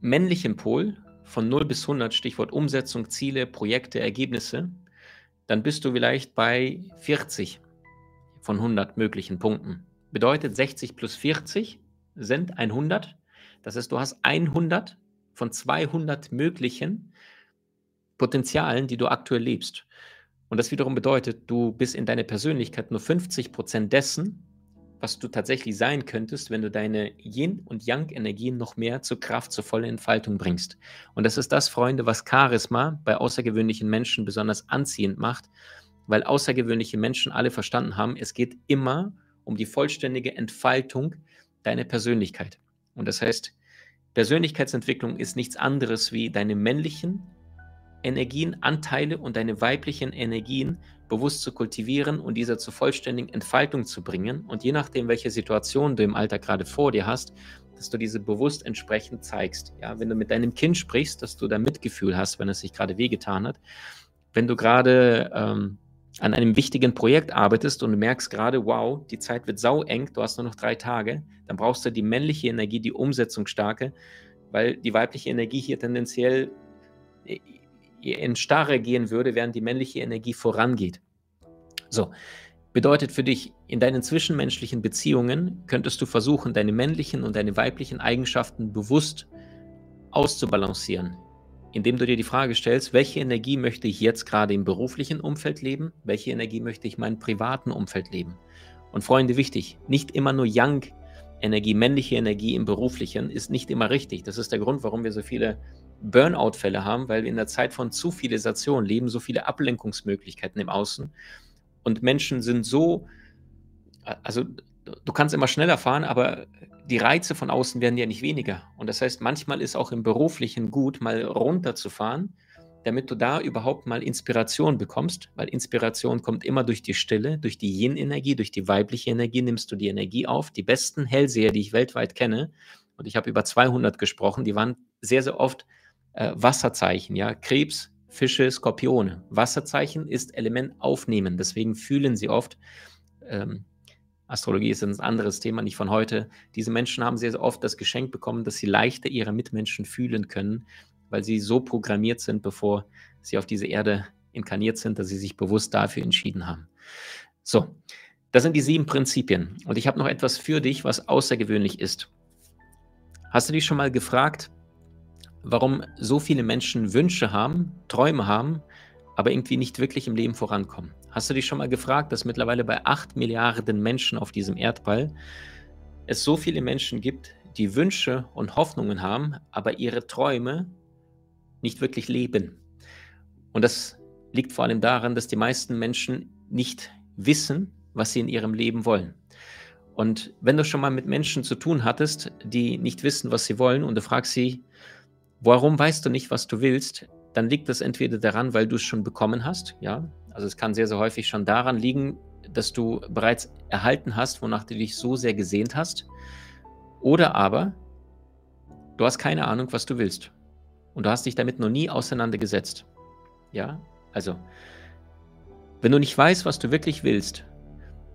[SPEAKER 1] männlichen Pol von 0 bis 100, Stichwort Umsetzung, Ziele, Projekte, Ergebnisse, dann bist du vielleicht bei 40 von 100 möglichen Punkten. Bedeutet 60 plus 40 sind 100. Das heißt, du hast 100 von 200 möglichen Potenzialen, die du aktuell lebst. Und das wiederum bedeutet, du bist in deiner Persönlichkeit nur 50 Prozent dessen, was du tatsächlich sein könntest, wenn du deine Yin- und Yang-Energien noch mehr zur Kraft, zur vollen Entfaltung bringst. Und das ist das, Freunde, was Charisma bei außergewöhnlichen Menschen besonders anziehend macht, weil außergewöhnliche Menschen alle verstanden haben, es geht immer um die vollständige Entfaltung deiner Persönlichkeit. Und das heißt, Persönlichkeitsentwicklung ist nichts anderes wie deine männlichen Energien, Anteile und deine weiblichen Energien bewusst zu kultivieren und diese zur vollständigen Entfaltung zu bringen. Und je nachdem, welche Situation du im Alter gerade vor dir hast, dass du diese bewusst entsprechend zeigst. Ja, wenn du mit deinem Kind sprichst, dass du da Mitgefühl hast, wenn es sich gerade wehgetan hat. Wenn du gerade ähm, an einem wichtigen Projekt arbeitest und du merkst gerade, wow, die Zeit wird sau eng, du hast nur noch drei Tage, dann brauchst du die männliche Energie, die Umsetzungsstarke, weil die weibliche Energie hier tendenziell in Starre gehen würde, während die männliche Energie vorangeht. So, bedeutet für dich, in deinen zwischenmenschlichen Beziehungen könntest du versuchen, deine männlichen und deine weiblichen Eigenschaften bewusst auszubalancieren, indem du dir die Frage stellst, welche Energie möchte ich jetzt gerade im beruflichen Umfeld leben, welche Energie möchte ich in meinem privaten Umfeld leben. Und Freunde, wichtig, nicht immer nur Yang Energie, männliche Energie im beruflichen ist nicht immer richtig. Das ist der Grund, warum wir so viele Burnout-Fälle haben, weil wir in der Zeit von Zivilisation leben, so viele Ablenkungsmöglichkeiten im Außen. Und Menschen sind so, also du kannst immer schneller fahren, aber die Reize von außen werden ja nicht weniger. Und das heißt, manchmal ist auch im beruflichen gut, mal runterzufahren, damit du da überhaupt mal Inspiration bekommst, weil Inspiration kommt immer durch die Stille, durch die Yin-Energie, durch die weibliche Energie nimmst du die Energie auf. Die besten Hellseher, die ich weltweit kenne, und ich habe über 200 gesprochen, die waren sehr, sehr oft äh, Wasserzeichen, ja, Krebs, Fische, Skorpione. Wasserzeichen ist Element aufnehmen, deswegen fühlen sie oft. Ähm, Astrologie ist ein anderes Thema, nicht von heute. Diese Menschen haben sehr, sehr oft das Geschenk bekommen, dass sie leichter ihre Mitmenschen fühlen können, weil sie so programmiert sind, bevor sie auf diese Erde inkarniert sind, dass sie sich bewusst dafür entschieden haben. So, das sind die sieben Prinzipien. Und ich habe noch etwas für dich, was außergewöhnlich ist. Hast du dich schon mal gefragt, warum so viele Menschen Wünsche haben, Träume haben, aber irgendwie nicht wirklich im Leben vorankommen? Hast du dich schon mal gefragt, dass mittlerweile bei 8 Milliarden Menschen auf diesem Erdball es so viele Menschen gibt, die Wünsche und Hoffnungen haben, aber ihre Träume nicht wirklich leben? Und das liegt vor allem daran, dass die meisten Menschen nicht wissen, was sie in ihrem Leben wollen. Und wenn du schon mal mit Menschen zu tun hattest, die nicht wissen, was sie wollen, und du fragst sie, warum weißt du nicht, was du willst, dann liegt das entweder daran, weil du es schon bekommen hast, ja, also es kann sehr, sehr häufig schon daran liegen, dass du bereits erhalten hast, wonach du dich so sehr gesehnt hast. Oder aber du hast keine Ahnung, was du willst. Und du hast dich damit noch nie auseinandergesetzt. Ja, also, wenn du nicht weißt, was du wirklich willst,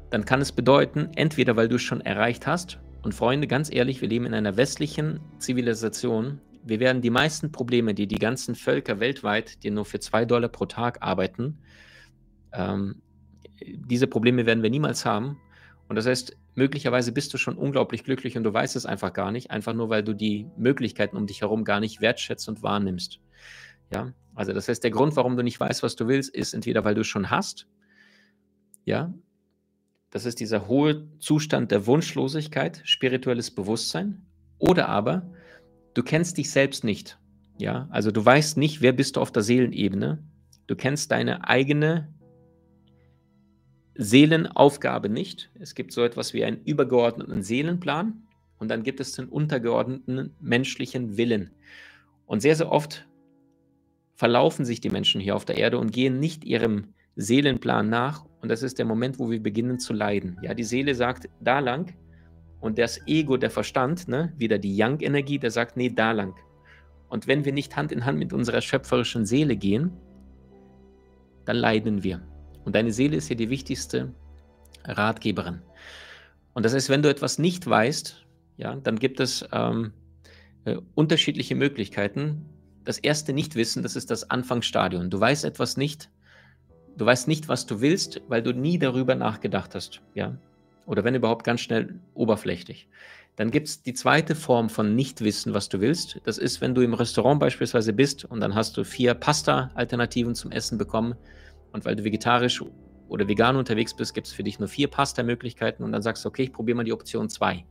[SPEAKER 1] dann kann es bedeuten, entweder weil du es schon erreicht hast, und Freunde, ganz ehrlich, wir leben in einer westlichen Zivilisation. Wir werden die meisten Probleme, die die ganzen Völker weltweit, die nur für zwei Dollar pro Tag arbeiten, ähm, diese Probleme werden wir niemals haben. Und das heißt, möglicherweise bist du schon unglaublich glücklich und du weißt es einfach gar nicht, einfach nur weil du die Möglichkeiten um dich herum gar nicht wertschätzt und wahrnimmst. Ja, also das heißt, der Grund, warum du nicht weißt, was du willst, ist entweder, weil du es schon hast, ja, das ist dieser hohe Zustand der Wunschlosigkeit, spirituelles Bewusstsein, oder aber du kennst dich selbst nicht, ja, also du weißt nicht, wer bist du auf der Seelenebene, du kennst deine eigene Seelenaufgabe nicht. Es gibt so etwas wie einen übergeordneten Seelenplan und dann gibt es den untergeordneten menschlichen Willen. Und sehr, sehr oft verlaufen sich die Menschen hier auf der Erde und gehen nicht ihrem Seelenplan nach. Und das ist der Moment, wo wir beginnen zu leiden. Ja, die Seele sagt da lang und das Ego, der Verstand, ne, wieder die Yang-Energie, der sagt, nee, da lang. Und wenn wir nicht Hand in Hand mit unserer schöpferischen Seele gehen, dann leiden wir. Und deine Seele ist ja die wichtigste Ratgeberin. Und das heißt, wenn du etwas nicht weißt, ja, dann gibt es ähm, äh, unterschiedliche Möglichkeiten. Das erste Nichtwissen, das ist das Anfangsstadium. Du weißt etwas nicht, du weißt nicht, was du willst, weil du nie darüber nachgedacht hast, ja. Oder wenn überhaupt ganz schnell oberflächlich. Dann gibt es die zweite Form von Nichtwissen, was du willst. Das ist, wenn du im Restaurant beispielsweise bist und dann hast du vier Pasta-Alternativen zum Essen bekommen und weil du vegetarisch oder vegan unterwegs bist, gibt es für dich nur vier Pasta-Möglichkeiten und dann sagst du, okay, ich probiere mal die Option 2.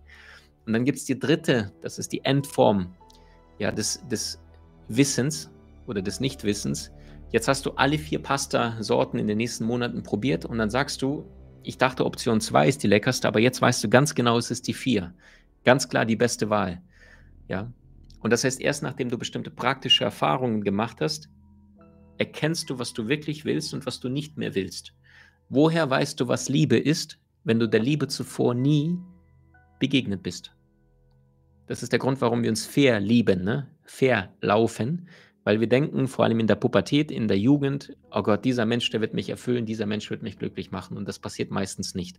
[SPEAKER 1] Und dann gibt es die dritte, das ist die Endform ja, des, des Wissens oder des Nichtwissens. Jetzt hast du alle vier Pasta-Sorten in den nächsten Monaten probiert und dann sagst du, ich dachte, Option 2 ist die leckerste, aber jetzt weißt du ganz genau, es ist die 4. Ganz klar die beste Wahl. Ja. Und das heißt, erst nachdem du bestimmte praktische Erfahrungen gemacht hast, erkennst du, was du wirklich willst und was du nicht mehr willst. Woher weißt du, was Liebe ist, wenn du der Liebe zuvor nie begegnet bist? Das ist der Grund, warum wir uns fair lieben, ne? fair laufen, weil wir denken, vor allem in der Pubertät, in der Jugend, oh Gott, dieser Mensch, der wird mich erfüllen, dieser Mensch wird mich glücklich machen und das passiert meistens nicht.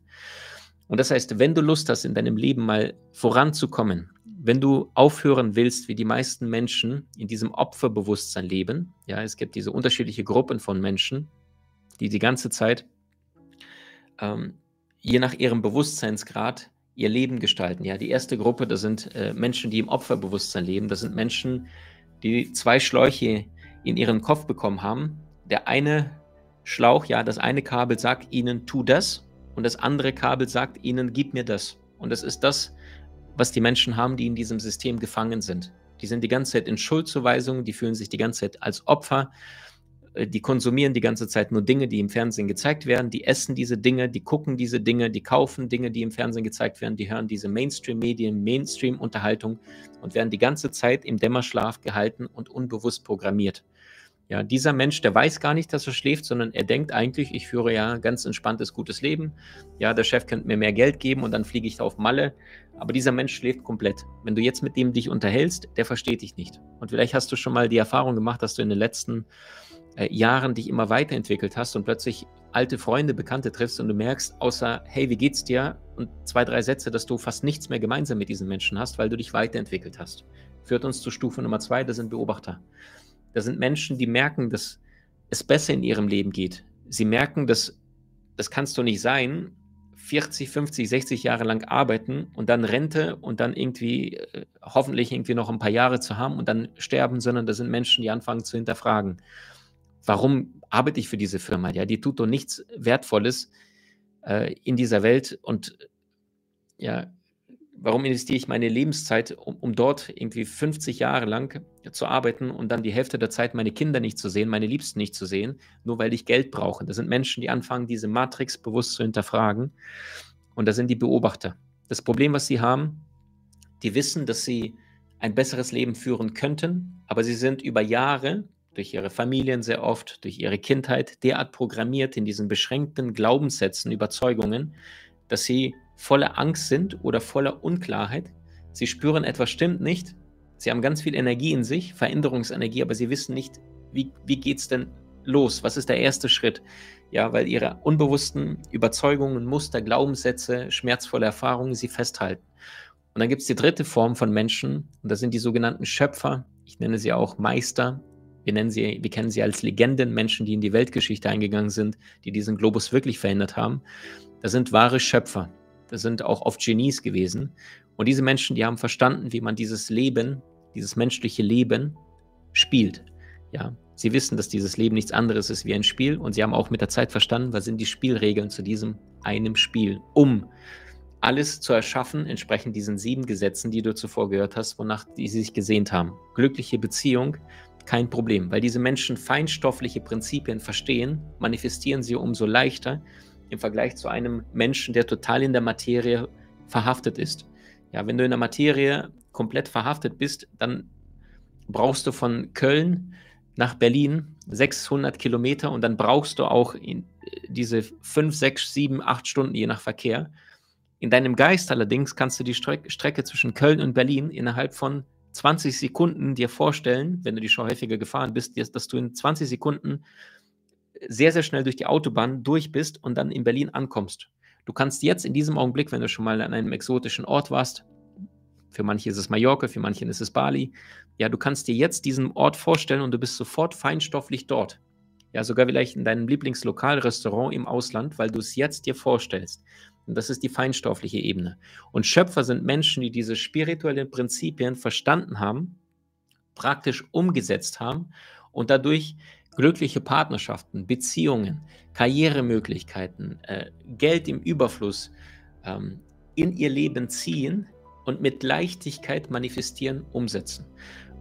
[SPEAKER 1] Und das heißt, wenn du Lust hast, in deinem Leben mal voranzukommen, wenn du aufhören willst, wie die meisten Menschen in diesem Opferbewusstsein leben, ja, es gibt diese unterschiedliche Gruppen von Menschen, die die ganze Zeit ähm, je nach ihrem Bewusstseinsgrad ihr Leben gestalten. Ja, die erste Gruppe, das sind äh, Menschen, die im Opferbewusstsein leben. Das sind Menschen, die zwei Schläuche in ihren Kopf bekommen haben. Der eine Schlauch, ja, das eine Kabel sagt ihnen, tu das, und das andere Kabel sagt ihnen, gib mir das. Und das ist das, was die Menschen haben, die in diesem System gefangen sind. Die sind die ganze Zeit in Schuldzuweisungen, die fühlen sich die ganze Zeit als Opfer. Äh, die konsumieren die ganze Zeit nur Dinge, die im Fernsehen gezeigt werden, die essen diese Dinge, die gucken diese Dinge, die kaufen Dinge, die im Fernsehen gezeigt werden, die hören diese Mainstream-Medien, Mainstream-Unterhaltung und werden die ganze Zeit im Dämmerschlaf gehalten und unbewusst programmiert. Ja, dieser Mensch, der weiß gar nicht, dass er schläft, sondern er denkt eigentlich, ich führe ja ganz entspanntes, gutes Leben. Ja, der Chef könnte mir mehr Geld geben und dann fliege ich da auf Malle. Aber dieser Mensch schläft komplett. Wenn du jetzt mit dem dich unterhältst, der versteht dich nicht. Und vielleicht hast du schon mal die Erfahrung gemacht, dass du in den letzten äh, Jahren dich immer weiterentwickelt hast und plötzlich alte Freunde, Bekannte triffst und du merkst, außer, hey, wie geht's dir? Und zwei, drei Sätze, dass du fast nichts mehr gemeinsam mit diesen Menschen hast, weil du dich weiterentwickelt hast. Führt uns zu Stufe Nummer zwei, das sind Beobachter. Das sind Menschen, die merken, dass es besser in ihrem Leben geht. Sie merken, dass das kannst du nicht sein, 40, 50, 60 Jahre lang arbeiten und dann Rente und dann irgendwie äh, hoffentlich irgendwie noch ein paar Jahre zu haben und dann sterben, sondern das sind Menschen, die anfangen zu hinterfragen. Warum arbeite ich für diese Firma? Ja, die tut doch nichts Wertvolles äh, in dieser Welt und ja, warum investiere ich meine Lebenszeit, um, um, dort irgendwie 50 Jahre lang zu arbeiten und dann die Hälfte der Zeit meine Kinder nicht zu sehen, meine Liebsten nicht zu sehen, nur weil ich Geld brauche. Das sind Menschen, die anfangen, diese Matrix bewusst zu hinterfragen. Und das sind die Beobachter. Das Problem, was sie haben, die wissen, dass sie ein besseres Leben führen könnten, aber sie sind über Jahre durch ihre Familien sehr oft, durch ihre Kindheit derart programmiert in diesen beschränkten Glaubenssätzen, Überzeugungen, dass sie voller Angst sind oder voller Unklarheit. Sie spüren, etwas stimmt nicht. Sie haben ganz viel Energie in sich, Veränderungsenergie, aber sie wissen nicht, wie, wie geht es denn los? Was ist der erste Schritt? Ja, weil ihre unbewussten Überzeugungen, Muster, Glaubenssätze, schmerzvolle Erfahrungen sie festhalten. Und dann gibt es die dritte Form von Menschen, und das sind die sogenannten Schöpfer. Ich nenne sie auch Meister. Wir, nennen sie, wir kennen sie als Legenden, Menschen, die in die Weltgeschichte eingegangen sind, die diesen Globus wirklich verändert haben. Das sind wahre Schöpfer. Das sind auch oft Genies gewesen. Und diese Menschen, die haben verstanden, wie man dieses Leben, dieses menschliche Leben spielt. Ja, sie wissen, dass dieses Leben nichts anderes ist wie ein Spiel und sie haben auch mit der Zeit verstanden, was sind die Spielregeln zu diesem einem Spiel, um alles zu erschaffen, entsprechend diesen sieben Gesetzen, die du zuvor gehört hast, wonach die sie sich gesehnt haben. Glückliche Beziehung, kein Problem, weil diese Menschen feinstoffliche Prinzipien verstehen, manifestieren sie umso leichter, im Vergleich zu einem Menschen, der total in der Materie verhaftet ist. Ja, wenn du in der Materie komplett verhaftet bist, dann brauchst du von Köln nach Berlin 600 Kilometer und dann brauchst du auch diese 5, 6, 7, 8 Stunden je nach Verkehr. In deinem Geist allerdings kannst du die Strecke zwischen Köln und Berlin innerhalb von 20 Sekunden dir vorstellen, wenn du die schon häufiger gefahren bist, dass du in 20 Sekunden sehr, sehr schnell durch die Autobahn durch bist und dann in Berlin ankommst. Du kannst jetzt in diesem Augenblick, wenn du schon mal an einem exotischen Ort warst, für manche ist es Mallorca, für manche ist es Bali, ja, du kannst dir jetzt diesen Ort vorstellen und du bist sofort feinstofflich dort. Ja, sogar vielleicht in deinem Lieblingslokalrestaurant im Ausland, weil du es jetzt dir vorstellst. Und das ist die feinstoffliche Ebene. Und Schöpfer sind Menschen, die diese spirituellen Prinzipien verstanden haben, praktisch umgesetzt haben und dadurch glückliche Partnerschaften, Beziehungen, Karrieremöglichkeiten, äh, Geld im Überfluss ähm, in ihr Leben ziehen und mit Leichtigkeit manifestieren, umsetzen.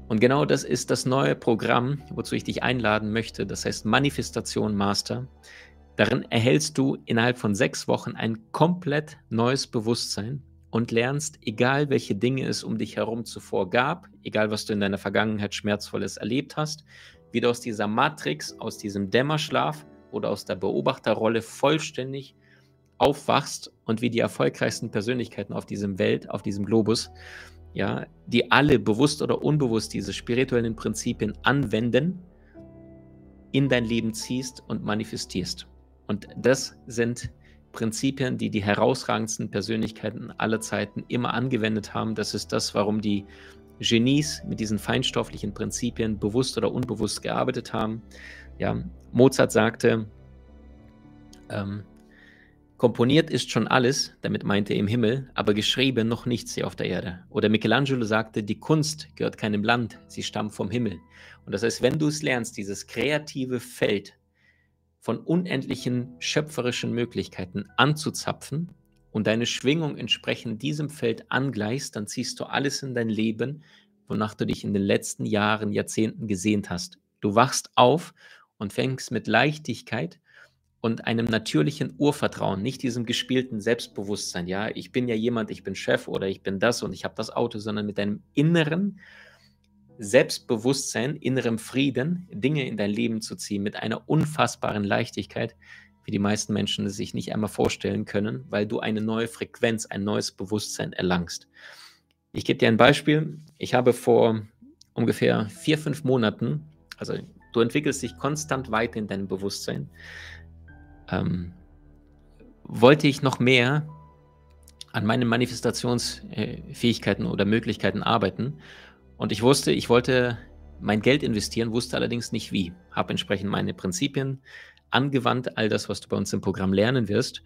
[SPEAKER 1] Und genau das ist das neue Programm, wozu ich dich einladen möchte. Das heißt Manifestation Master. Darin erhältst du innerhalb von sechs Wochen ein komplett neues Bewusstsein und lernst, egal welche Dinge es um dich herum zuvor gab, egal was du in deiner Vergangenheit Schmerzvolles erlebt hast, wie du aus dieser Matrix, aus diesem Dämmerschlaf oder aus der Beobachterrolle vollständig aufwachst und wie die erfolgreichsten Persönlichkeiten auf diesem Welt, auf diesem Globus, ja, die alle bewusst oder unbewusst diese spirituellen Prinzipien anwenden, in dein Leben ziehst und manifestierst. Und das sind Prinzipien, die die herausragendsten Persönlichkeiten aller Zeiten immer angewendet haben. Das ist das, warum die Genies mit diesen feinstofflichen Prinzipien bewusst oder unbewusst gearbeitet haben. Ja, Mozart sagte, ähm, komponiert ist schon alles, damit meinte er im Himmel, aber geschrieben noch nichts hier auf der Erde. Oder Michelangelo sagte, die Kunst gehört keinem Land, sie stammt vom Himmel. Und das heißt, wenn du es lernst, dieses kreative Feld von unendlichen schöpferischen Möglichkeiten anzuzapfen, und deine Schwingung entsprechend diesem Feld angleichst, dann ziehst du alles in dein Leben, wonach du dich in den letzten Jahren, Jahrzehnten gesehnt hast. Du wachst auf und fängst mit Leichtigkeit und einem natürlichen Urvertrauen, nicht diesem gespielten Selbstbewusstsein, ja, ich bin ja jemand, ich bin Chef oder ich bin das und ich habe das Auto, sondern mit einem inneren Selbstbewusstsein, innerem Frieden, Dinge in dein Leben zu ziehen, mit einer unfassbaren Leichtigkeit, wie die meisten Menschen es sich nicht einmal vorstellen können, weil du eine neue Frequenz, ein neues Bewusstsein erlangst. Ich gebe dir ein Beispiel. Ich habe vor ungefähr vier, fünf Monaten, also du entwickelst dich konstant weiter in deinem Bewusstsein, ähm, wollte ich noch mehr an meinen Manifestationsfähigkeiten oder Möglichkeiten arbeiten. Und ich wusste, ich wollte mein Geld investieren, wusste allerdings nicht wie. Habe entsprechend meine Prinzipien angewandt, all das, was du bei uns im Programm lernen wirst.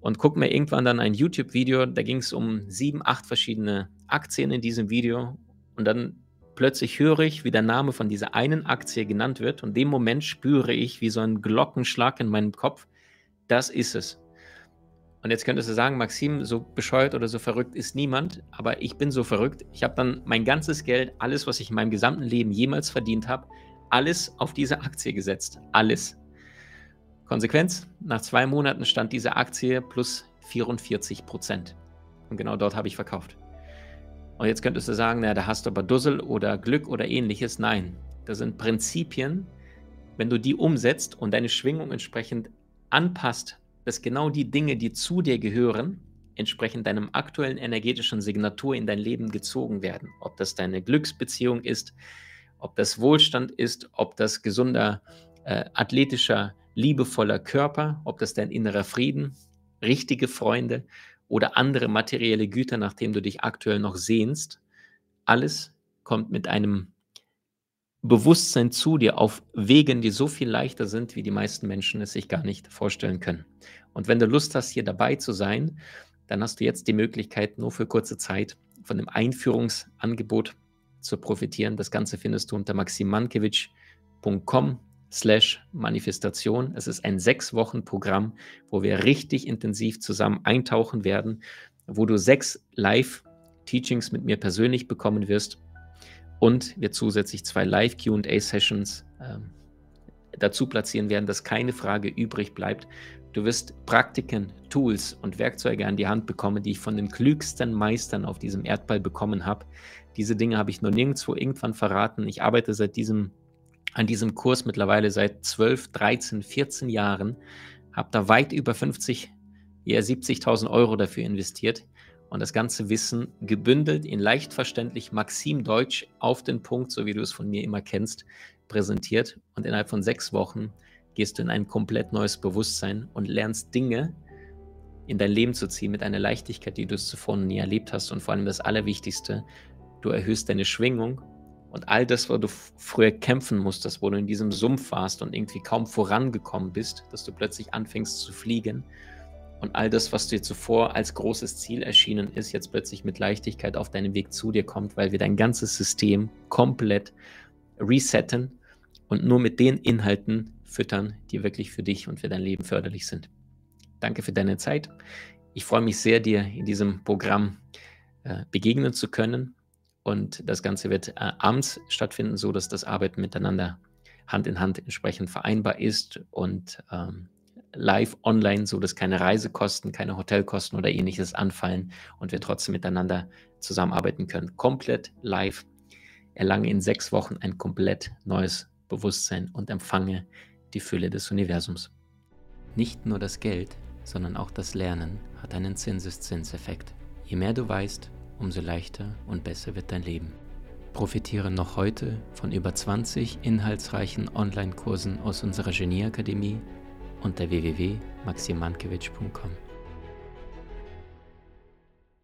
[SPEAKER 1] Und guck mir irgendwann dann ein YouTube-Video, da ging es um sieben, acht verschiedene Aktien in diesem Video. Und dann plötzlich höre ich, wie der Name von dieser einen Aktie genannt wird. Und in dem Moment spüre ich, wie so ein Glockenschlag in meinem Kopf, das ist es. Und jetzt könntest du sagen, Maxim, so bescheuert oder so verrückt ist niemand, aber ich bin so verrückt. Ich habe dann mein ganzes Geld, alles, was ich in meinem gesamten Leben jemals verdient habe, alles auf diese Aktie gesetzt. Alles. Konsequenz, nach zwei Monaten stand diese Aktie plus 44 Prozent. Und genau dort habe ich verkauft. Und jetzt könntest du sagen, na, da hast du aber Dussel oder Glück oder ähnliches. Nein, das sind Prinzipien, wenn du die umsetzt und deine Schwingung entsprechend anpasst, dass genau die Dinge, die zu dir gehören, entsprechend deinem aktuellen energetischen Signatur in dein Leben gezogen werden. Ob das deine Glücksbeziehung ist, ob das Wohlstand ist, ob das gesunder, äh, athletischer, liebevoller Körper, ob das dein innerer Frieden, richtige Freunde oder andere materielle Güter, nach denen du dich aktuell noch sehnst. Alles kommt mit einem Bewusstsein zu dir auf Wegen, die so viel leichter sind, wie die meisten Menschen es sich gar nicht vorstellen können. Und wenn du Lust hast, hier dabei zu sein, dann hast du jetzt die Möglichkeit, nur für kurze Zeit von dem Einführungsangebot zu profitieren. Das Ganze findest du unter maximankiewicz.com slash Manifestation. Es ist ein sechs Wochen Programm, wo wir richtig intensiv zusammen eintauchen werden, wo du sechs Live-Teachings mit mir persönlich bekommen wirst und wir zusätzlich zwei Live-QA-Sessions ähm, dazu platzieren werden, dass keine Frage übrig bleibt. Du wirst Praktiken, Tools und Werkzeuge an die Hand bekommen, die ich von den klügsten Meistern auf diesem Erdball bekommen habe. Diese Dinge habe ich noch nirgendwo irgendwann verraten. Ich arbeite seit diesem, an diesem Kurs mittlerweile seit 12, 13, 14 Jahren, habe da weit über 50, eher 70.000 Euro dafür investiert und das ganze Wissen gebündelt in leicht verständlich Maxim Deutsch auf den Punkt, so wie du es von mir immer kennst, präsentiert. Und innerhalb von sechs Wochen gehst du in ein komplett neues Bewusstsein und lernst Dinge in dein Leben zu ziehen mit einer Leichtigkeit, die du zuvor noch nie erlebt hast. Und vor allem das Allerwichtigste, du erhöhst deine Schwingung und all das, wo du früher kämpfen musstest, wo du in diesem Sumpf warst und irgendwie kaum vorangekommen bist, dass du plötzlich anfängst zu fliegen und all das, was dir zuvor als großes Ziel erschienen ist, jetzt plötzlich mit Leichtigkeit auf deinem Weg zu dir kommt, weil wir dein ganzes System komplett resetten und nur mit den Inhalten füttern, die wirklich für dich und für dein Leben förderlich sind. Danke für deine Zeit. Ich freue mich sehr, dir in diesem Programm äh, begegnen zu können. Und das Ganze wird äh, abends stattfinden, so dass das Arbeiten miteinander Hand in Hand entsprechend vereinbar ist und ähm, live online, so dass keine Reisekosten, keine Hotelkosten oder ähnliches anfallen und wir trotzdem miteinander zusammenarbeiten können. Komplett live. Erlange in sechs Wochen ein komplett neues Bewusstsein und empfange die Fülle des Universums.
[SPEAKER 2] Nicht nur das Geld, sondern auch das Lernen hat einen Zinseszinseffekt. Je mehr du weißt, umso leichter und besser wird dein Leben. Profitiere noch heute von über 20 inhaltsreichen Online-Kursen aus unserer Genieakademie unter www.maximankiewicz.com.